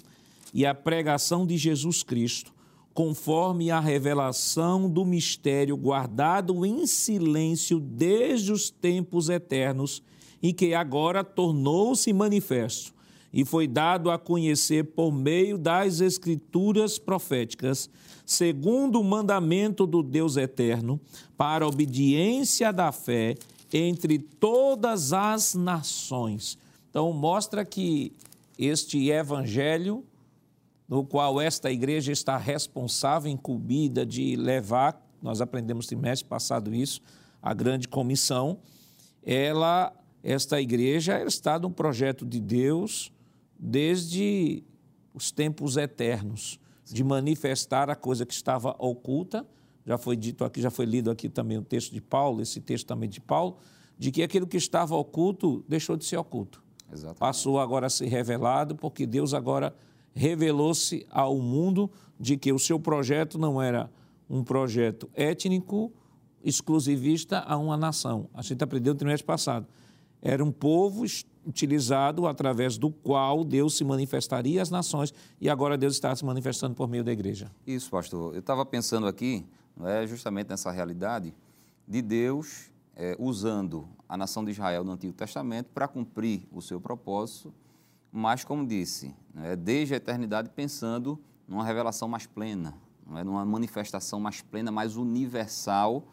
e a pregação de Jesus Cristo, conforme a revelação do mistério guardado em silêncio desde os tempos eternos e que agora tornou-se manifesto e foi dado a conhecer por meio das escrituras proféticas, segundo o mandamento do Deus eterno, para obediência da fé entre todas as nações. Então, mostra que este evangelho, no qual esta igreja está responsável, incumbida de levar, nós aprendemos trimestre passado isso, a grande comissão, ela, esta igreja está no projeto de Deus desde os tempos eternos, de manifestar a coisa que estava oculta já foi dito aqui, já foi lido aqui também o texto de Paulo, esse texto também de Paulo, de que aquilo que estava oculto deixou de ser oculto. Exatamente. Passou agora a ser revelado, porque Deus agora revelou-se ao mundo de que o seu projeto não era um projeto étnico, exclusivista a uma nação. A gente aprendeu no trimestre passado. Era um povo utilizado através do qual Deus se manifestaria às nações e agora Deus está se manifestando por meio da igreja. Isso, pastor. Eu estava pensando aqui não é justamente nessa realidade de Deus é, usando a nação de Israel no Antigo Testamento para cumprir o seu propósito, mas, como disse, é, desde a eternidade pensando numa revelação mais plena, não é, numa manifestação mais plena, mais universal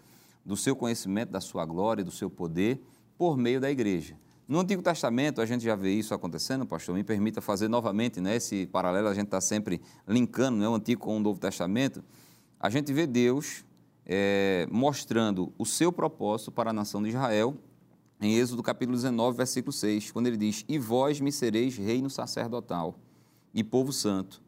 do seu conhecimento, da sua glória, do seu poder, por meio da igreja. No Antigo Testamento, a gente já vê isso acontecendo, pastor. Me permita fazer novamente né, esse paralelo, a gente está sempre linkando né, o Antigo com o Novo Testamento a gente vê Deus é, mostrando o seu propósito para a nação de Israel em Êxodo capítulo 19, versículo 6, quando ele diz: E vós me sereis reino sacerdotal e povo santo.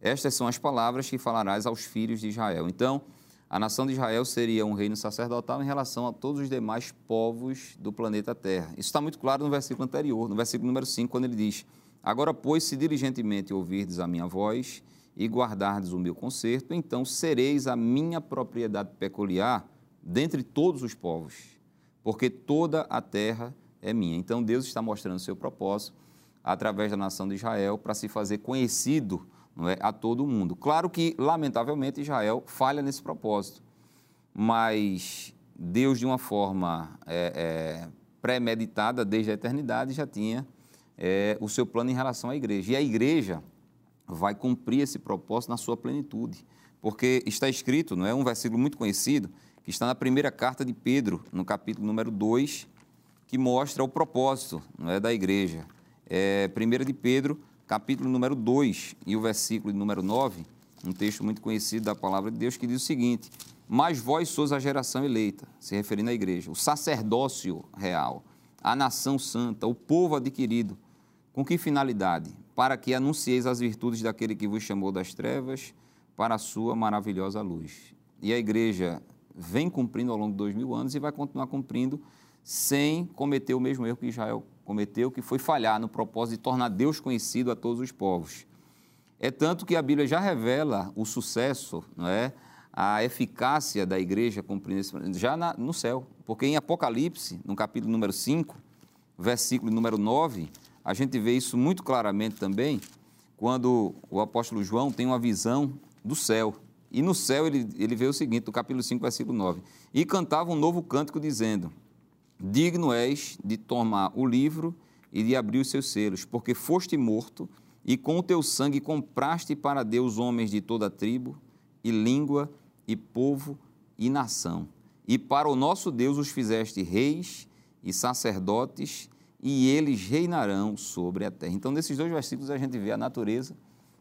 Estas são as palavras que falarás aos filhos de Israel. Então, a nação de Israel seria um reino sacerdotal em relação a todos os demais povos do planeta Terra. Isso está muito claro no versículo anterior, no versículo número 5, quando ele diz: Agora, pois, se diligentemente ouvirdes a minha voz e guardardes o meu conserto, então sereis a minha propriedade peculiar dentre todos os povos, porque toda a terra é minha. Então Deus está mostrando o seu propósito através da nação de Israel para se fazer conhecido não é, a todo mundo. Claro que, lamentavelmente, Israel falha nesse propósito, mas Deus, de uma forma é, é, premeditada desde a eternidade, já tinha é, o seu plano em relação à igreja. E a igreja vai cumprir esse propósito na sua plenitude. Porque está escrito, não é um versículo muito conhecido, que está na primeira carta de Pedro, no capítulo número 2, que mostra o propósito não é, da igreja. É, 1 de Pedro, capítulo número 2 e o versículo número 9, um texto muito conhecido da palavra de Deus que diz o seguinte: Mas vós sois a geração eleita, se referindo à igreja, o sacerdócio real, a nação santa, o povo adquirido. Com que finalidade? Para que anuncieis as virtudes daquele que vos chamou das trevas para a sua maravilhosa luz. E a igreja vem cumprindo ao longo de dois mil anos e vai continuar cumprindo sem cometer o mesmo erro que Israel cometeu, que foi falhar no propósito de tornar Deus conhecido a todos os povos. É tanto que a Bíblia já revela o sucesso, não é? a eficácia da igreja cumprindo esse, já na, no céu. Porque em Apocalipse, no capítulo número 5, versículo número 9, a gente vê isso muito claramente também, quando o apóstolo João tem uma visão do céu. E no céu ele, ele vê o seguinte, no capítulo 5, versículo 9. E cantava um novo cântico dizendo, Digno és de tomar o livro e de abrir os seus selos, porque foste morto e com o teu sangue compraste para Deus homens de toda tribo e língua e povo e nação. E para o nosso Deus os fizeste reis e sacerdotes, e eles reinarão sobre a terra. Então, nesses dois versículos, a gente vê a natureza,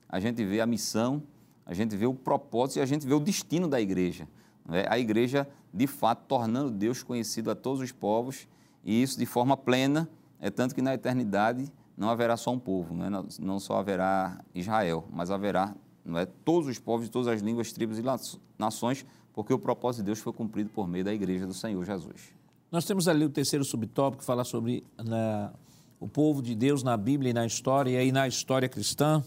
a gente vê a missão, a gente vê o propósito e a gente vê o destino da igreja. É? A igreja, de fato, tornando Deus conhecido a todos os povos, e isso de forma plena, é tanto que na eternidade não haverá só um povo, não, é? não só haverá Israel, mas haverá não é? todos os povos todas as línguas, tribos e nações, porque o propósito de Deus foi cumprido por meio da igreja do Senhor Jesus. Nós temos ali o terceiro subtópico que fala sobre na, o povo de Deus na Bíblia e na história, e na história cristã,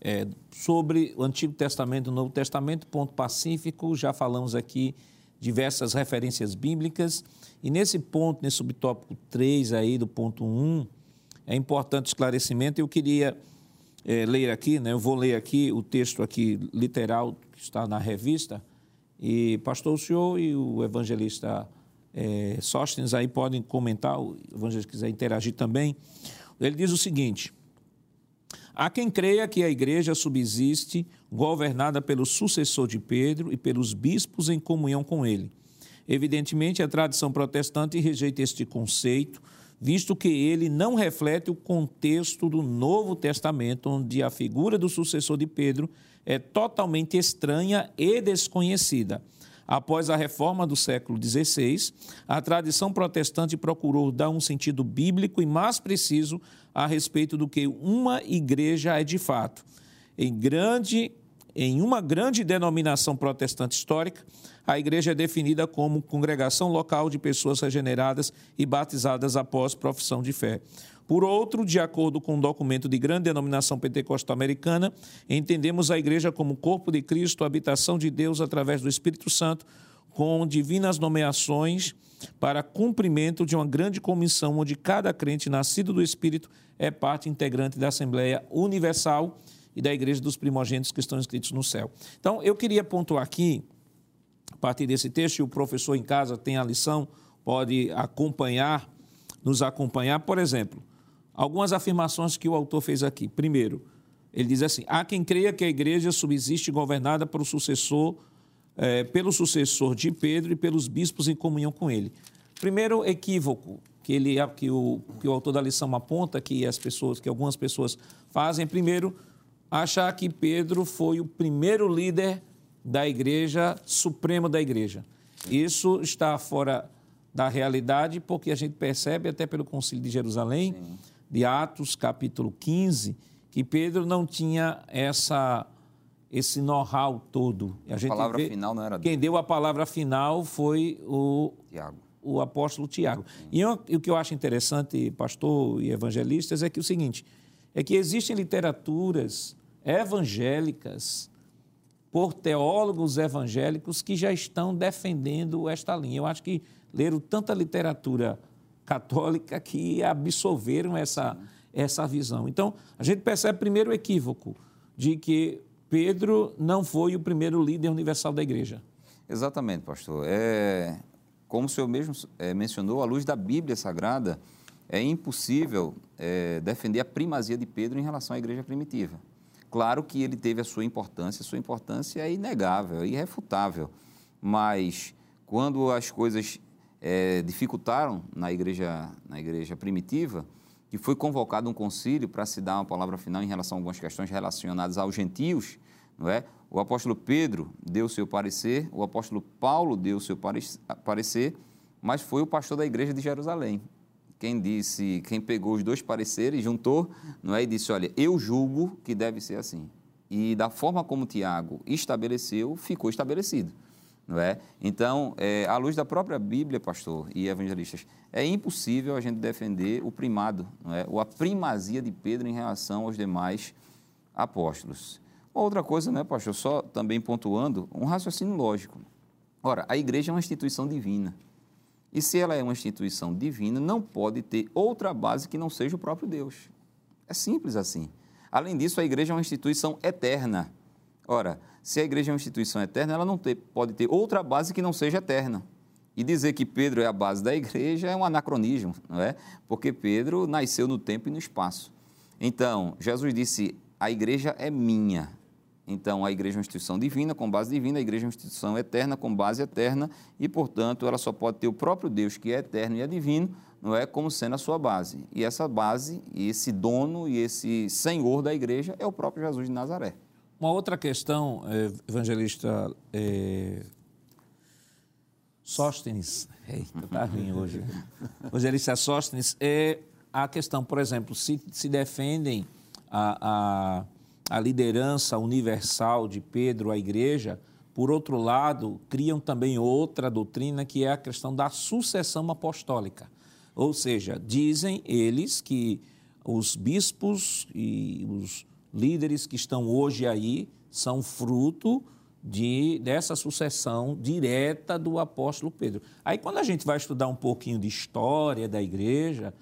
é, sobre o Antigo Testamento e o Novo Testamento, ponto pacífico, já falamos aqui diversas referências bíblicas, e nesse ponto, nesse subtópico 3 aí, do ponto 1, é importante esclarecimento, eu queria é, ler aqui, né? eu vou ler aqui o texto aqui literal que está na revista, e pastor, o senhor e o evangelista é, Sóstenes aí podem comentar, o evangelista quiser interagir também. Ele diz o seguinte: Há quem creia que a igreja subsiste governada pelo sucessor de Pedro e pelos bispos em comunhão com ele. Evidentemente, a tradição protestante rejeita este conceito visto que ele não reflete o contexto do Novo Testamento, onde a figura do sucessor de Pedro é totalmente estranha e desconhecida. Após a reforma do século XVI, a tradição protestante procurou dar um sentido bíblico e mais preciso a respeito do que uma igreja é de fato. Em grande em uma grande denominação protestante histórica, a igreja é definida como congregação local de pessoas regeneradas e batizadas após profissão de fé. Por outro, de acordo com um documento de grande denominação pentecostal americana, entendemos a igreja como corpo de Cristo, habitação de Deus através do Espírito Santo, com divinas nomeações para cumprimento de uma grande comissão onde cada crente nascido do Espírito é parte integrante da Assembleia Universal e da Igreja dos Primogênitos que estão inscritos no céu. Então, eu queria pontuar aqui a partir desse texto, o professor em casa tem a lição, pode acompanhar, nos acompanhar. Por exemplo, algumas afirmações que o autor fez aqui. Primeiro, ele diz assim: há quem creia que a igreja subsiste governada pelo sucessor, é, pelo sucessor de Pedro e pelos bispos em comunhão com ele. Primeiro equívoco que ele que o, que o autor da lição aponta que as pessoas, que algumas pessoas fazem, primeiro achar que Pedro foi o primeiro líder da igreja, supremo da igreja. Isso está fora da realidade, porque a gente percebe até pelo Concílio de Jerusalém, Sim. De Atos, capítulo 15, que Pedro não tinha essa esse know-how todo. A, a palavra vê, final não era dele. Quem deu a palavra final foi o, Tiago. o apóstolo Tiago. E, e o que eu acho interessante, pastor e evangelistas, é que o seguinte, é que existem literaturas evangélicas por teólogos evangélicos que já estão defendendo esta linha. Eu acho que leram tanta literatura católica que absorveram essa, essa visão. Então, a gente percebe primeiro o equívoco de que Pedro não foi o primeiro líder universal da igreja. Exatamente, pastor. É, como o senhor mesmo é, mencionou, à luz da Bíblia Sagrada, é impossível é, defender a primazia de Pedro em relação à igreja primitiva. Claro que ele teve a sua importância, a sua importância é inegável, é irrefutável, mas quando as coisas é, dificultaram na igreja, na igreja primitiva, que foi convocado um concílio para se dar uma palavra final em relação a algumas questões relacionadas aos gentios, não é? O apóstolo Pedro deu seu parecer, o apóstolo Paulo deu seu parecer, mas foi o pastor da igreja de Jerusalém, quem disse, quem pegou os dois pareceres, juntou, não é? E disse, olha, eu julgo que deve ser assim. E da forma como Tiago estabeleceu, ficou estabelecido. Não é? Então, é, à luz da própria Bíblia, pastor e evangelistas, é impossível a gente defender o primado, não é? ou a primazia de Pedro em relação aos demais apóstolos. Outra coisa, né, pastor, só também pontuando, um raciocínio lógico. Ora, a igreja é uma instituição divina. E se ela é uma instituição divina, não pode ter outra base que não seja o próprio Deus. É simples assim. Além disso, a igreja é uma instituição eterna. Ora, se a igreja é uma instituição eterna, ela não ter, pode ter outra base que não seja eterna. E dizer que Pedro é a base da igreja é um anacronismo, não é? Porque Pedro nasceu no tempo e no espaço. Então, Jesus disse: a igreja é minha, então, a igreja é uma instituição divina, com base divina, a igreja é uma instituição eterna, com base eterna, e, portanto, ela só pode ter o próprio Deus, que é eterno e é divino, não é como sendo a sua base. E essa base, e esse dono e esse senhor da igreja é o próprio Jesus de Nazaré. Uma outra questão, eh, evangelista é... Sóstenes, eita, tá ruim hoje. Evangelista Sóstenes, é a questão, por exemplo, se, se defendem a, a a liderança universal de Pedro à igreja, por outro lado, criam também outra doutrina que é a questão da sucessão apostólica. Ou seja, dizem eles que os bispos e os líderes que estão hoje aí são fruto de, dessa sucessão direta do apóstolo Pedro. Aí, quando a gente vai estudar um pouquinho de história da igreja,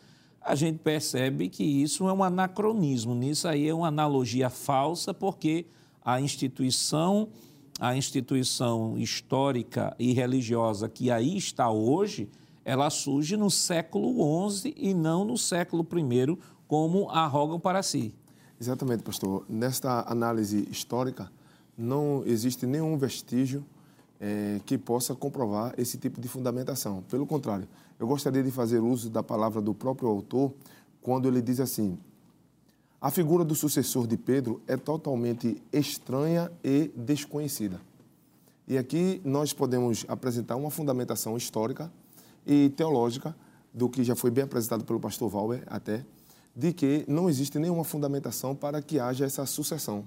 a gente percebe que isso é um anacronismo, nisso aí é uma analogia falsa, porque a instituição, a instituição histórica e religiosa que aí está hoje, ela surge no século XI e não no século I, como arrogam para si. Exatamente, pastor. Nesta análise histórica, não existe nenhum vestígio é, que possa comprovar esse tipo de fundamentação. Pelo contrário, eu gostaria de fazer uso da palavra do próprio autor quando ele diz assim: a figura do sucessor de Pedro é totalmente estranha e desconhecida. E aqui nós podemos apresentar uma fundamentação histórica e teológica do que já foi bem apresentado pelo pastor Valber até, de que não existe nenhuma fundamentação para que haja essa sucessão.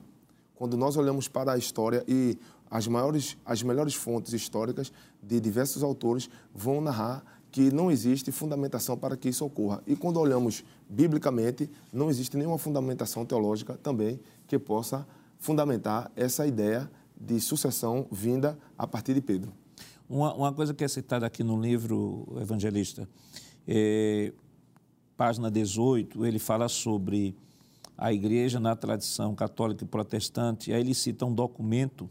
Quando nós olhamos para a história e as maiores, as melhores fontes históricas de diversos autores vão narrar que não existe fundamentação para que isso ocorra. E quando olhamos biblicamente, não existe nenhuma fundamentação teológica também que possa fundamentar essa ideia de sucessão vinda a partir de Pedro. Uma, uma coisa que é citada aqui no livro Evangelista, é, página 18, ele fala sobre a igreja na tradição católica e protestante, aí ele cita um documento,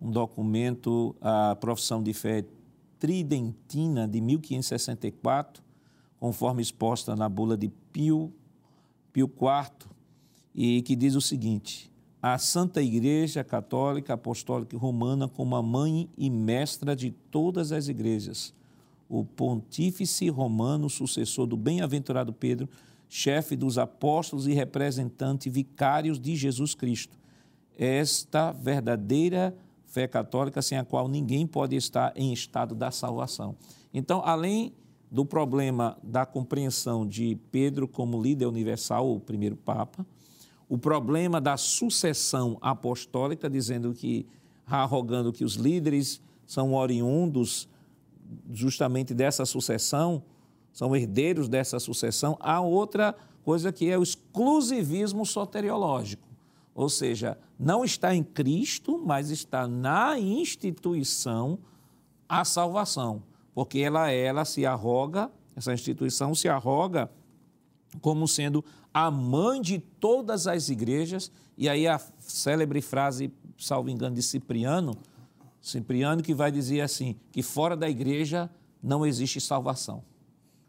um documento, a profissão de fé tridentina de 1564, conforme exposta na bula de Pio, Pio IV, e que diz o seguinte: a Santa Igreja Católica, Apostólica e Romana como a mãe e mestra de todas as igrejas, o pontífice romano, sucessor do bem-aventurado Pedro, chefe dos apóstolos e representante vicários de Jesus Cristo. Esta verdadeira fé católica sem a qual ninguém pode estar em estado da salvação. Então, além do problema da compreensão de Pedro como líder universal, o primeiro Papa, o problema da sucessão apostólica, dizendo que, arrogando que os líderes são oriundos justamente dessa sucessão, são herdeiros dessa sucessão, há outra coisa que é o exclusivismo soteriológico. Ou seja, não está em Cristo, mas está na instituição a salvação, porque ela, ela se arroga, essa instituição se arroga como sendo a mãe de todas as igrejas, e aí a célebre frase, salvo engano, de Cipriano, Cipriano que vai dizer assim, que fora da igreja não existe salvação.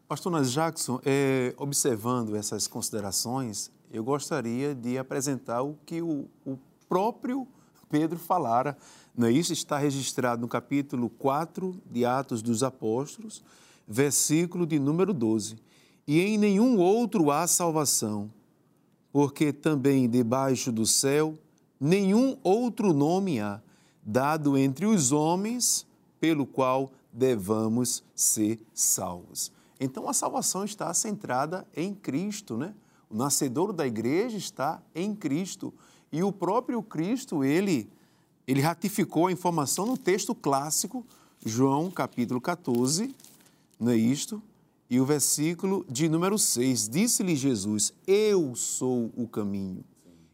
Pastor Nas Jackson, é, observando essas considerações, eu gostaria de apresentar o que o, o próprio Pedro falara. Não é isso? Está registrado no capítulo 4 de Atos dos Apóstolos, versículo de número 12. E em nenhum outro há salvação, porque também debaixo do céu nenhum outro nome há, dado entre os homens, pelo qual devamos ser salvos. Então a salvação está centrada em Cristo, né? O nascedor da igreja está em Cristo. E o próprio Cristo, ele, ele ratificou a informação no texto clássico, João capítulo 14, não é isto? E o versículo de número 6, disse-lhe Jesus: Eu sou o caminho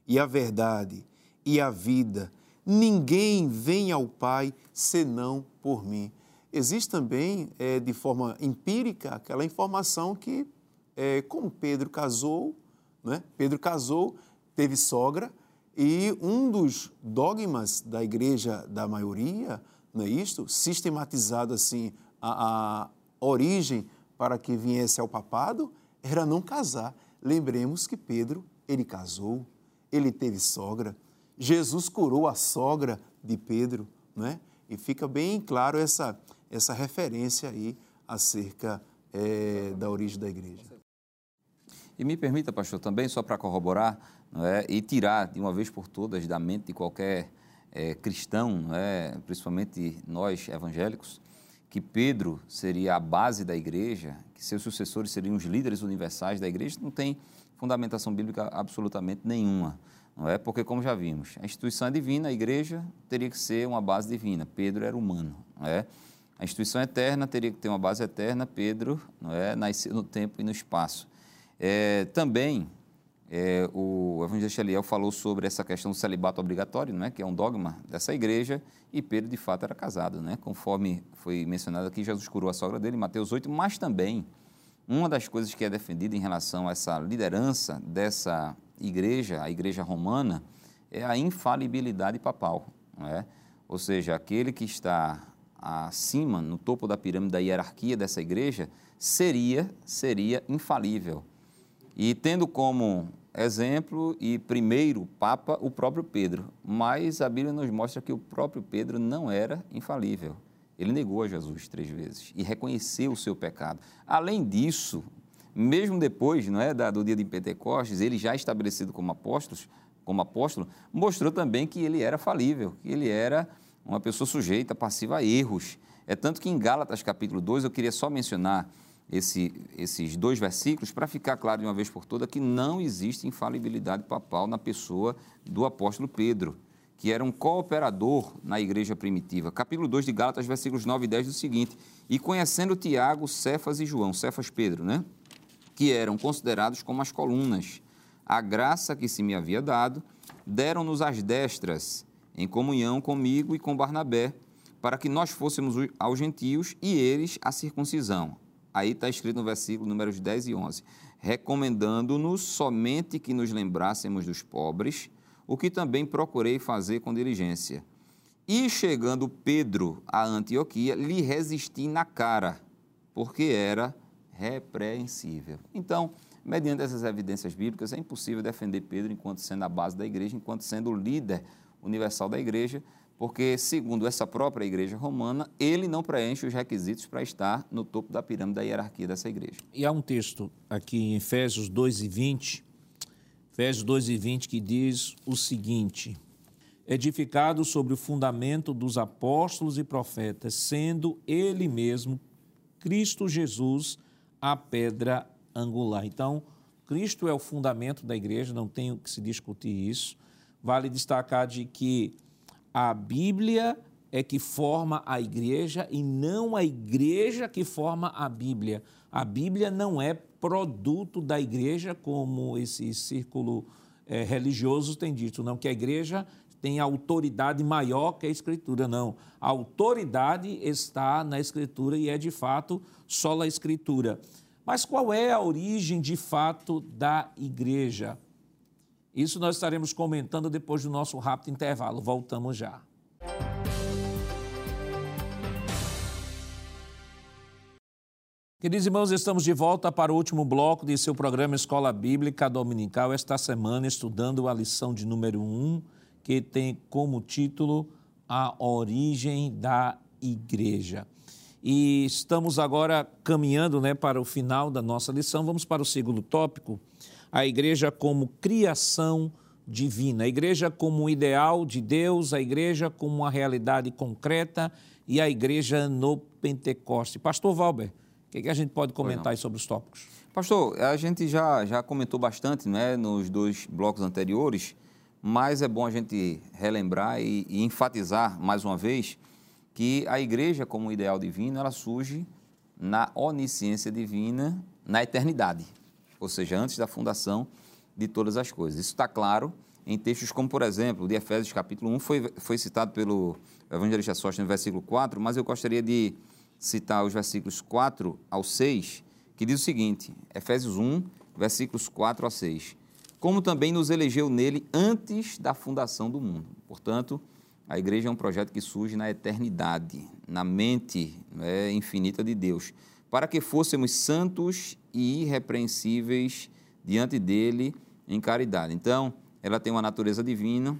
e a verdade e a vida. Ninguém vem ao Pai senão por mim. Existe também, é, de forma empírica, aquela informação que, é, como Pedro casou, né? Pedro casou, teve sogra, e um dos dogmas da igreja da maioria, não é isto? Sistematizado assim, a, a origem para que viesse ao papado, era não casar. Lembremos que Pedro, ele casou, ele teve sogra. Jesus curou a sogra de Pedro, não é? E fica bem claro essa, essa referência aí acerca é, da origem da igreja. E me permita, pastor, também, só para corroborar é, e tirar de uma vez por todas da mente de qualquer é, cristão, é, principalmente nós evangélicos, que Pedro seria a base da igreja, que seus sucessores seriam os líderes universais da igreja, não tem fundamentação bíblica absolutamente nenhuma. Não é? Porque, como já vimos, a instituição é divina, a igreja teria que ser uma base divina. Pedro era humano. Não é? A instituição eterna teria que ter uma base eterna. Pedro não é? nasceu no tempo e no espaço. É, também, é, o evangelista Eliel falou sobre essa questão do celibato obrigatório, não é? que é um dogma dessa igreja, e Pedro, de fato, era casado. Né? Conforme foi mencionado aqui, Jesus curou a sogra dele, Mateus 8, mas também uma das coisas que é defendida em relação a essa liderança dessa igreja, a igreja romana, é a infalibilidade papal. Não é? Ou seja, aquele que está acima, no topo da pirâmide da hierarquia dessa igreja, seria, seria infalível. E tendo como exemplo e primeiro Papa o próprio Pedro, mas a Bíblia nos mostra que o próprio Pedro não era infalível. Ele negou a Jesus três vezes e reconheceu o seu pecado. Além disso, mesmo depois não é, do dia de Pentecostes, ele já estabelecido como apóstolo, como apóstolo, mostrou também que ele era falível, que ele era uma pessoa sujeita, passiva a erros. É tanto que em Gálatas capítulo 2, eu queria só mencionar esse, esses dois versículos para ficar claro de uma vez por todas que não existe infalibilidade papal na pessoa do apóstolo Pedro que era um cooperador na igreja primitiva. Capítulo 2 de Gálatas, versículos 9 e 10 do seguinte: E conhecendo Tiago, Cefas e João, Cefas Pedro, né? Que eram considerados como as colunas, a graça que se me havia dado, deram-nos as destras, em comunhão comigo e com Barnabé, para que nós fôssemos aos gentios e eles a circuncisão. Aí está escrito no versículo números 10 e 11. Recomendando-nos somente que nos lembrássemos dos pobres o que também procurei fazer com diligência. E chegando Pedro a Antioquia, lhe resisti na cara, porque era repreensível. Então, mediante essas evidências bíblicas, é impossível defender Pedro enquanto sendo a base da igreja, enquanto sendo o líder universal da igreja, porque, segundo essa própria igreja romana, ele não preenche os requisitos para estar no topo da pirâmide da hierarquia dessa igreja. E há um texto aqui em Efésios 2 e 20, Efésios 2 e 20, que diz o seguinte: edificado sobre o fundamento dos apóstolos e profetas, sendo ele mesmo, Cristo Jesus, a pedra angular. Então, Cristo é o fundamento da igreja, não tem que se discutir isso. Vale destacar de que a Bíblia é que forma a igreja e não a igreja que forma a Bíblia. A Bíblia não é produto da igreja, como esse círculo é, religioso tem dito, não, que a igreja tem autoridade maior que a Escritura, não. A autoridade está na Escritura e é de fato só a Escritura. Mas qual é a origem de fato da igreja? Isso nós estaremos comentando depois do nosso rápido intervalo. Voltamos já. Queridos irmãos, estamos de volta para o último bloco de seu programa Escola Bíblica Dominical, esta semana estudando a lição de número 1, que tem como título A Origem da Igreja. E estamos agora caminhando né, para o final da nossa lição. Vamos para o segundo tópico: a igreja como criação divina, a igreja como ideal de Deus, a igreja como uma realidade concreta e a igreja no Pentecoste. Pastor Valber, O que, que a gente pode comentar sobre os tópicos? Pastor, a gente já, já comentou bastante né, nos dois blocos anteriores, mas é bom a gente relembrar e, e enfatizar mais uma vez que a igreja, como ideal divino, ela surge na onisciência divina na eternidade, ou seja, antes da fundação de todas as coisas. Isso está claro em textos como, por exemplo, de Efésios capítulo 1 foi, foi citado pelo evangelista Sóstenes no versículo 4, mas eu gostaria de citar os versículos 4 ao 6, que diz o seguinte, Efésios 1, versículos 4 a 6. Como também nos elegeu nele antes da fundação do mundo. Portanto, a igreja é um projeto que surge na eternidade, na mente né, infinita de Deus, para que fôssemos santos e irrepreensíveis diante dele em caridade. Então, ela tem uma natureza divina,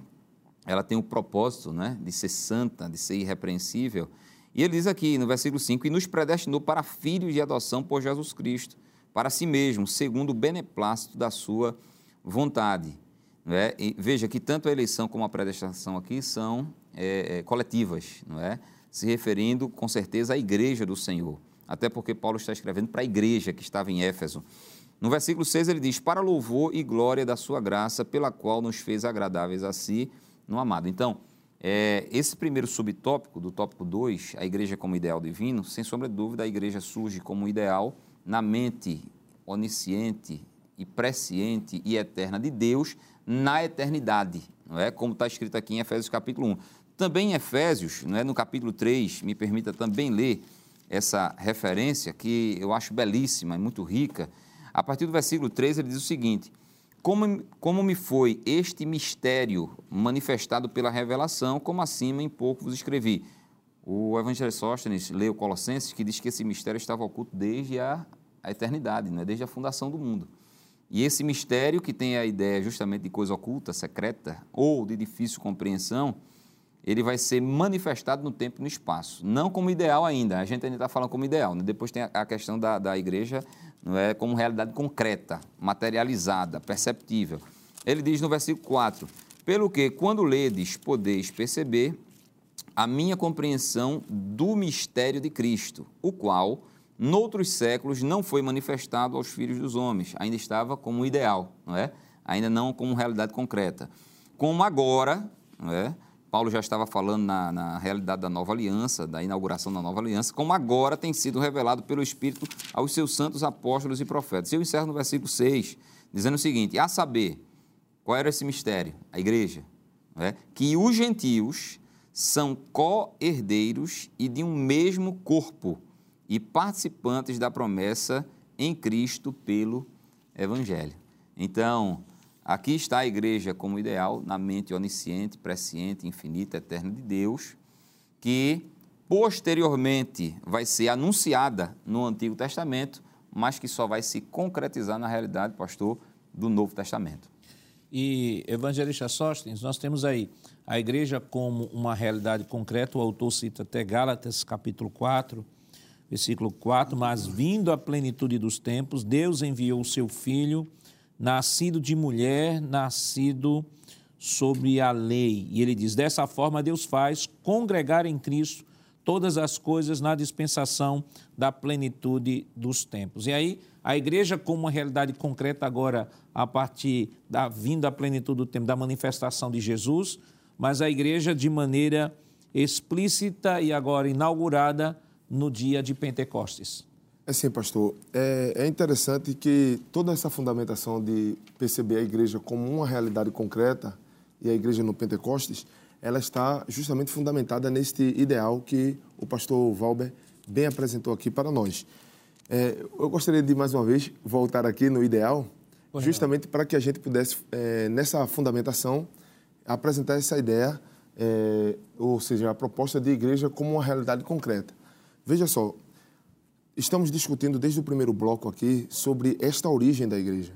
ela tem o propósito né, de ser santa, de ser irrepreensível. E ele diz aqui no versículo 5: E nos predestinou para filhos de adoção por Jesus Cristo, para si mesmo, segundo o beneplácito da sua vontade. Não é? E veja que tanto a eleição como a predestinação aqui são é, coletivas, não é? se referindo com certeza à igreja do Senhor. Até porque Paulo está escrevendo para a igreja que estava em Éfeso. No versículo 6 ele diz: Para louvor e glória da sua graça, pela qual nos fez agradáveis a si no amado. Então, é, esse primeiro subtópico, do tópico 2, a igreja como ideal divino, sem sombra de dúvida, a igreja surge como ideal na mente onisciente e presciente e eterna de Deus na eternidade, não é? Como está escrito aqui em Efésios capítulo 1. Também em Efésios, não é? no capítulo 3, me permita também ler essa referência que eu acho belíssima e muito rica. A partir do versículo 3 ele diz o seguinte: como, como me foi este mistério manifestado pela revelação, como acima em pouco vos escrevi. O Evangelho Sóstenes leu Colossenses, que diz que esse mistério estava oculto desde a, a eternidade, né? desde a fundação do mundo. E esse mistério, que tem a ideia justamente de coisa oculta, secreta ou de difícil compreensão, ele vai ser manifestado no tempo e no espaço. Não como ideal ainda, a gente ainda está falando como ideal. Né? Depois tem a questão da, da igreja não é, como realidade concreta, materializada, perceptível. Ele diz no versículo 4: Pelo que, quando ledes, podeis perceber a minha compreensão do mistério de Cristo, o qual noutros séculos não foi manifestado aos filhos dos homens, ainda estava como ideal, não é? ainda não como realidade concreta. Como agora, não é? Paulo já estava falando na, na, realidade da nova aliança, da inauguração da nova aliança, como agora tem sido revelado pelo Espírito aos seus santos apóstolos e profetas. Eu encerro no versículo 6, dizendo o seguinte: a saber, qual era esse mistério? A igreja. É? Que os gentios são co-herdeiros e de um mesmo corpo e participantes da promessa em Cristo pelo Evangelho. Então, aqui está a igreja como ideal na mente onisciente, presciente, infinita, eterna de Deus, que posteriormente vai ser anunciada no Antigo Testamento, mas que só vai se concretizar na realidade, pastor, do Novo Testamento. E, evangelista Sóstenes, nós temos aí a igreja como uma realidade concreta, o autor cita até Gálatas, capítulo 4, versículo 4, mas vindo a plenitude dos tempos, Deus enviou o seu filho, nascido de mulher, nascido sobre a lei. E ele diz: dessa forma Deus faz congregar em Cristo todas as coisas na dispensação da plenitude dos tempos. E aí, a igreja, como uma realidade concreta agora, a partir da vinda à plenitude do tempo, da manifestação de Jesus, mas a igreja de maneira explícita e agora inaugurada no dia de Pentecostes? É sim, pastor. É, é, interessante que toda essa fundamentação de perceber a igreja como uma realidade concreta e a igreja no Pentecostes, ela está justamente fundamentada neste ideal que o pastor Valber bem apresentou aqui para nós. É, eu gostaria de, mais uma vez, voltar aqui no ideal, justamente para que a gente pudesse, é, nessa fundamentação, apresentar essa ideia, é, ou seja, a proposta de igreja como uma realidade concreta. Veja só, estamos discutindo desde o primeiro bloco aqui sobre esta origem da igreja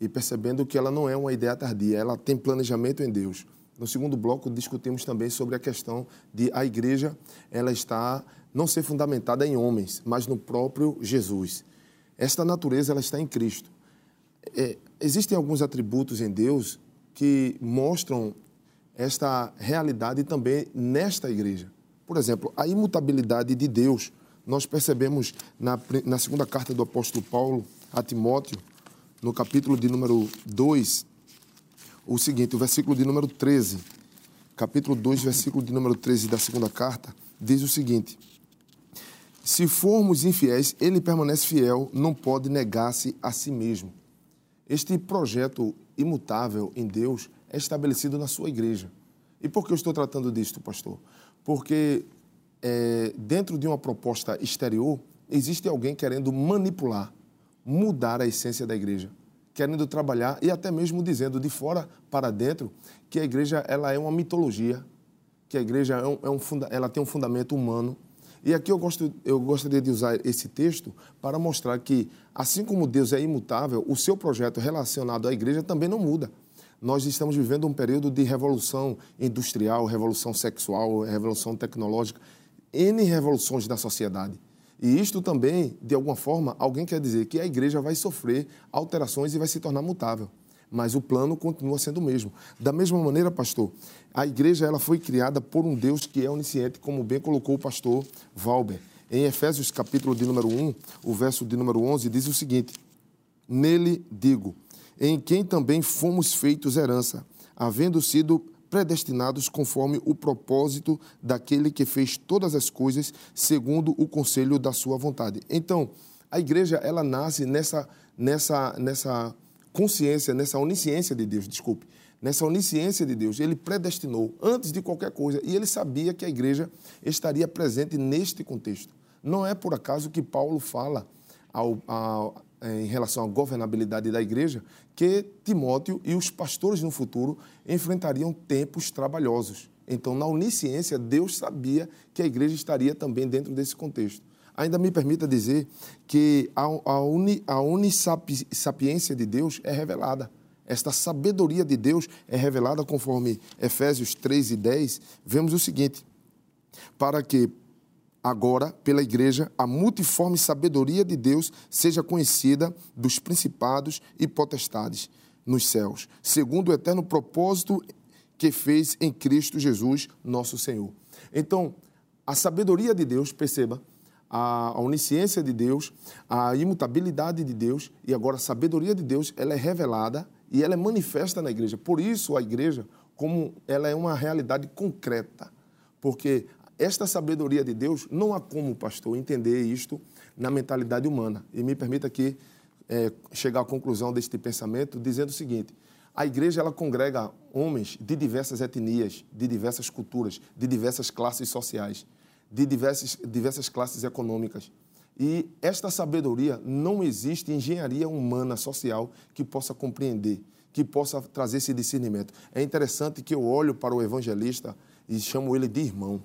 e percebendo que ela não é uma ideia tardia, ela tem planejamento em Deus. No segundo bloco discutimos também sobre a questão de a igreja ela está não ser fundamentada em homens, mas no próprio Jesus. Esta natureza ela está em Cristo. É, existem alguns atributos em Deus que mostram esta realidade também nesta igreja. Por exemplo, a imutabilidade de Deus nós percebemos na, na segunda carta do apóstolo Paulo a Timóteo, no capítulo de número 2, o seguinte, o versículo de número 13. Capítulo 2, versículo de número 13 da segunda carta, diz o seguinte: Se formos infiéis, ele permanece fiel, não pode negar-se a si mesmo. Este projeto imutável em Deus é estabelecido na sua igreja. E por que eu estou tratando disto, pastor? Porque é, dentro de uma proposta exterior, existe alguém querendo manipular, mudar a essência da igreja, querendo trabalhar e até mesmo dizendo de fora para dentro que a igreja ela é uma mitologia, que a igreja é um, é um funda, ela tem um fundamento humano. E aqui eu, gosto, eu gostaria de usar esse texto para mostrar que, assim como Deus é imutável, o seu projeto relacionado à igreja também não muda nós estamos vivendo um período de revolução industrial, revolução sexual, revolução tecnológica, N revoluções da sociedade. E isto também, de alguma forma, alguém quer dizer que a igreja vai sofrer alterações e vai se tornar mutável. Mas o plano continua sendo o mesmo. Da mesma maneira, pastor, a igreja ela foi criada por um Deus que é onisciente, como bem colocou o pastor Valber. Em Efésios capítulo de número 1, o verso de número 11 diz o seguinte: Nele digo, em quem também fomos feitos herança, havendo sido predestinados conforme o propósito daquele que fez todas as coisas segundo o conselho da sua vontade. Então, a igreja ela nasce nessa nessa nessa consciência, nessa onisciência de Deus, desculpe, nessa onisciência de Deus. Ele predestinou antes de qualquer coisa e ele sabia que a igreja estaria presente neste contexto. Não é por acaso que Paulo fala ao, ao, em relação à governabilidade da igreja, que Timóteo e os pastores no futuro enfrentariam tempos trabalhosos. Então, na onisciência, Deus sabia que a igreja estaria também dentro desse contexto. Ainda me permita dizer que a, a, uni, a unissapiência de Deus é revelada. Esta sabedoria de Deus é revelada conforme Efésios 3 e 10. Vemos o seguinte: para que agora, pela igreja, a multiforme sabedoria de Deus seja conhecida dos principados e potestades nos céus, segundo o eterno propósito que fez em Cristo Jesus, nosso Senhor. Então, a sabedoria de Deus, perceba, a onisciência de Deus, a imutabilidade de Deus e agora a sabedoria de Deus, ela é revelada e ela é manifesta na igreja. Por isso a igreja, como ela é uma realidade concreta, porque esta sabedoria de Deus, não há como, pastor, entender isto na mentalidade humana. E me permita aqui é, chegar à conclusão deste pensamento dizendo o seguinte: a igreja ela congrega homens de diversas etnias, de diversas culturas, de diversas classes sociais, de diversas, diversas classes econômicas. E esta sabedoria não existe engenharia humana social que possa compreender, que possa trazer esse discernimento. É interessante que eu olho para o evangelista e chamo ele de irmão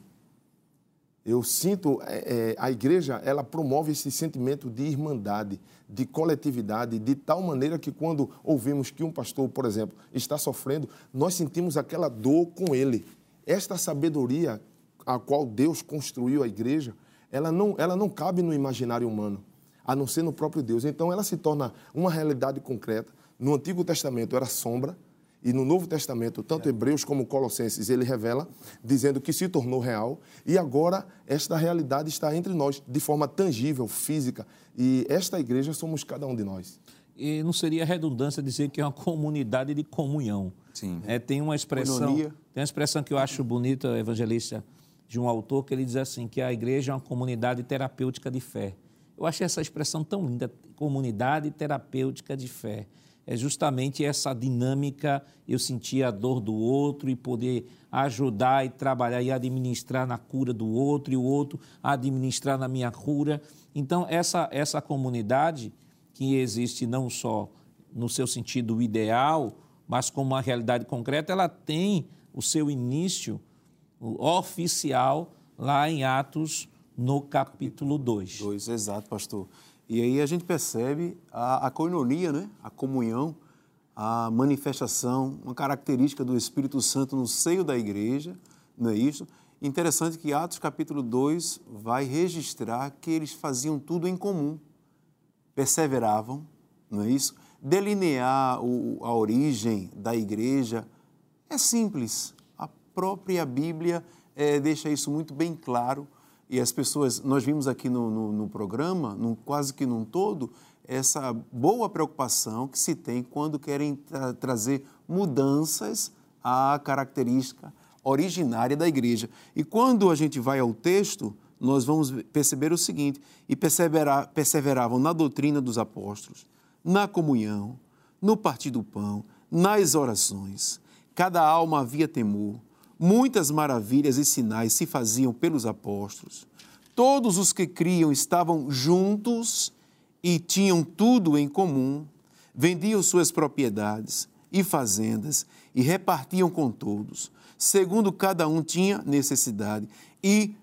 eu sinto é, é, a igreja ela promove esse sentimento de irmandade, de coletividade, de tal maneira que quando ouvimos que um pastor, por exemplo, está sofrendo, nós sentimos aquela dor com ele. Esta sabedoria a qual Deus construiu a igreja, ela não, ela não cabe no imaginário humano, a não ser no próprio Deus. Então ela se torna uma realidade concreta. No Antigo Testamento era sombra, e no Novo Testamento, tanto Hebreus como Colossenses, ele revela, dizendo que se tornou real. E agora esta realidade está entre nós, de forma tangível, física. E esta igreja somos cada um de nós. E não seria redundância dizer que é uma comunidade de comunhão. Sim. É, tem uma expressão, tem uma expressão que eu acho bonita, evangelista, de um autor que ele diz assim que a igreja é uma comunidade terapêutica de fé. Eu achei essa expressão tão linda, comunidade terapêutica de fé é justamente essa dinâmica, eu sentir a dor do outro e poder ajudar e trabalhar e administrar na cura do outro e o outro administrar na minha cura. Então, essa, essa comunidade que existe não só no seu sentido ideal, mas como uma realidade concreta, ela tem o seu início oficial lá em Atos, no capítulo 2. 2, exato, pastor. E aí a gente percebe a, a coinonia, né? a comunhão, a manifestação, uma característica do Espírito Santo no seio da igreja, não é isso? Interessante que Atos capítulo 2 vai registrar que eles faziam tudo em comum, perseveravam, não é isso? Delinear o, a origem da igreja é simples, a própria Bíblia é, deixa isso muito bem claro E as pessoas, nós vimos aqui no, no, no programa, quase que num todo, essa boa preocupação que se tem quando querem tra trazer mudanças à característica originária da igreja. E quando a gente vai ao texto, nós vamos perceber o seguinte: e persevera, perseveravam na doutrina dos apóstolos, na comunhão, no partir do pão, nas orações. Cada alma havia temor. Muitas maravilhas e sinais se faziam pelos apóstolos. Todos os que criam estavam juntos e tinham tudo em comum, vendiam suas propriedades e fazendas e repartiam com todos, segundo cada um tinha necessidade, e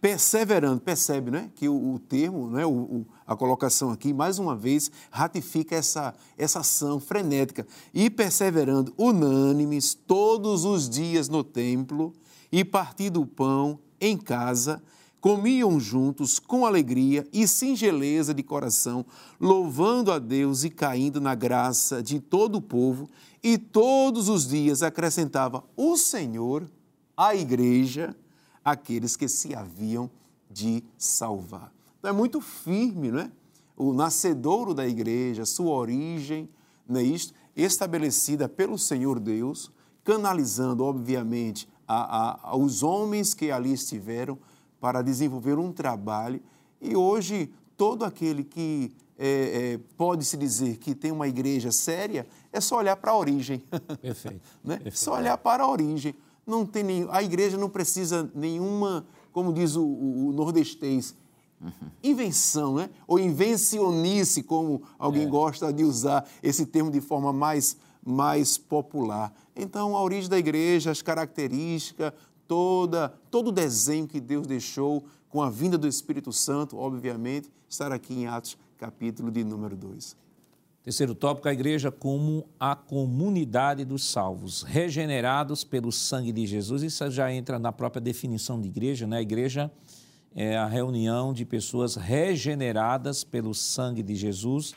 perseverando, percebe né, que o, o termo, né, o, o, a colocação aqui, mais uma vez, ratifica essa, essa ação frenética, e perseverando unânimes todos os dias no templo, e partindo o pão em casa, comiam juntos com alegria e singeleza de coração, louvando a Deus e caindo na graça de todo o povo, e todos os dias acrescentava o Senhor à igreja aqueles que se haviam de salvar. Então é muito firme, não é? O nascedouro da igreja, sua origem, não é isto? Estabelecida pelo Senhor Deus, canalizando, obviamente, a, a, os homens que ali estiveram para desenvolver um trabalho. E hoje, todo aquele que é, é, pode-se dizer que tem uma igreja séria, é só olhar para a origem. Perfeito. né? Perfeito. Só olhar para a origem. Não tem nem, a igreja não precisa nenhuma, como diz o, o, o nordestês, uhum. invenção, né? ou invencionice, como alguém é. gosta de usar esse termo de forma mais, mais popular. Então, a origem da igreja, as características, toda, todo o desenho que Deus deixou com a vinda do Espírito Santo, obviamente, estar aqui em Atos, capítulo de número 2. Terceiro tópico, a igreja como a comunidade dos salvos, regenerados pelo sangue de Jesus. Isso já entra na própria definição de igreja, né? A igreja é a reunião de pessoas regeneradas pelo sangue de Jesus.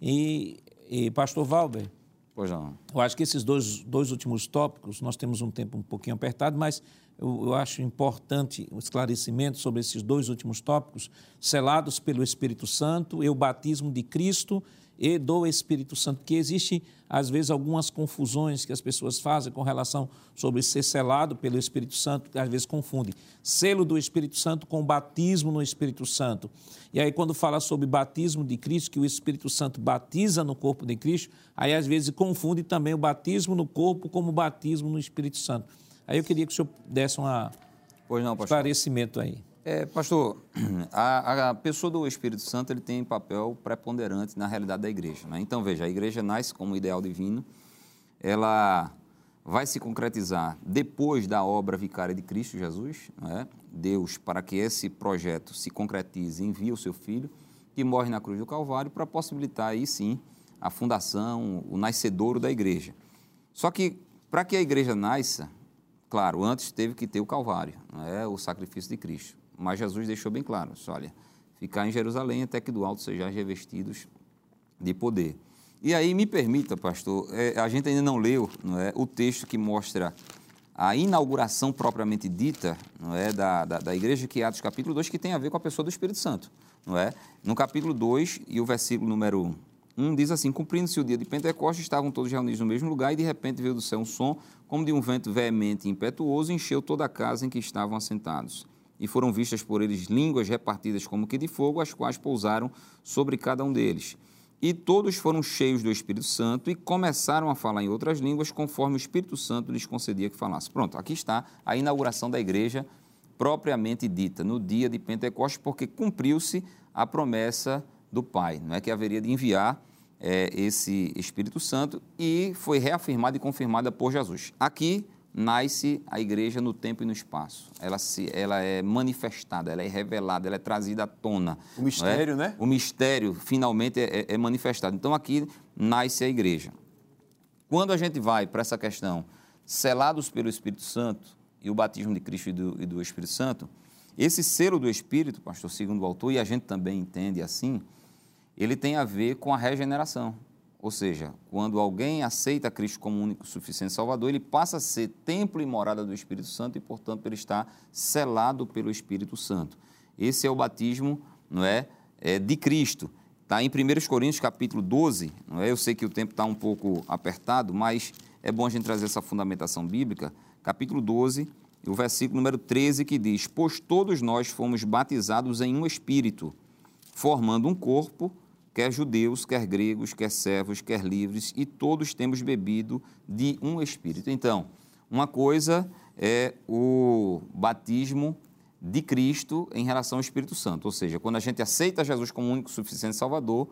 E, e pastor Valber, Pois não. Eu acho que esses dois, dois últimos tópicos, nós temos um tempo um pouquinho apertado, mas eu, eu acho importante o esclarecimento sobre esses dois últimos tópicos, selados pelo Espírito Santo e o batismo de Cristo e do Espírito Santo, porque existe às vezes algumas confusões que as pessoas fazem com relação sobre ser selado pelo Espírito Santo, que às vezes confunde selo do Espírito Santo com batismo no Espírito Santo. E aí quando fala sobre batismo de Cristo, que o Espírito Santo batiza no corpo de Cristo, aí às vezes confunde também o batismo no corpo como batismo no Espírito Santo. Aí eu queria que o senhor desse não, esclarecimento aí. É, pastor, a, a, pessoa do Espírito Santo ele tem papel preponderante na realidade da igreja. Né? Então, veja, a igreja nasce como ideal divino, ela vai se concretizar depois da obra vicária de Cristo Jesus. Né? Deus, para que esse projeto se concretize, envia o seu Filho, que morre na cruz do Calvário, para possibilitar aí sim a fundação, o nascedouro da igreja. Só que, para que a igreja nasça, claro, antes teve que ter o Calvário, é? o sacrifício de Cristo. Mas Jesus deixou bem claro: olha, ficar em Jerusalém até que do alto sejam revestidos de poder. E aí, me permita, pastor, é, a gente ainda não leu não é, o texto que mostra a inauguração propriamente dita não é, da, da, da igreja, que é Atos capítulo 2, que tem a ver com a pessoa do Espírito Santo. Não é? No capítulo 2 e o versículo número 1 diz assim: Cumprindo-se o dia de Pentecostes, estavam todos reunidos no mesmo lugar e de repente veio do céu um som, como de um vento veemente e impetuoso, e encheu toda a casa em que estavam assentados e foram vistas por eles línguas repartidas como que de fogo, as quais pousaram sobre cada um deles. E todos foram cheios do Espírito Santo e começaram a falar em outras línguas, conforme o Espírito Santo lhes concedia que falasse. Pronto, aqui está a inauguração da igreja propriamente dita, no dia de Pentecostes, porque cumpriu-se a promessa do Pai, não é que haveria de enviar é, esse Espírito Santo e foi reafirmada e confirmada por Jesus. Aqui nasce a igreja no tempo e no espaço. Ela, se, ela é manifestada, ela é revelada, ela é trazida à tona. O mistério, é? né? O mistério finalmente é, é, é, manifestado. Então aqui nasce a igreja. Quando a gente vai para essa questão, selados pelo Espírito Santo e o batismo de Cristo e do, e do Espírito Santo, esse selo do Espírito, pastor, segundo o autor, e a gente também entende assim, ele tem a ver com a regeneração. Ou seja, quando alguém aceita Cristo como único suficiente Salvador, ele passa a ser templo e morada do Espírito Santo e, portanto, ele está selado pelo Espírito Santo. Esse é o batismo não é, é de Cristo. Está em 1 Coríntios capítulo 12, não é? eu sei que o tempo está um pouco apertado, mas é bom a gente trazer essa fundamentação bíblica. Capítulo 12, o versículo número 13, que diz: Pois todos nós fomos batizados em um espírito, formando um corpo, quer judeus, quer gregos, quer servos, quer livres, e todos temos bebido de um espírito. Então, uma coisa é o batismo de Cristo em relação ao Espírito Santo. Ou seja, quando a gente aceita Jesus como único suficiente Salvador,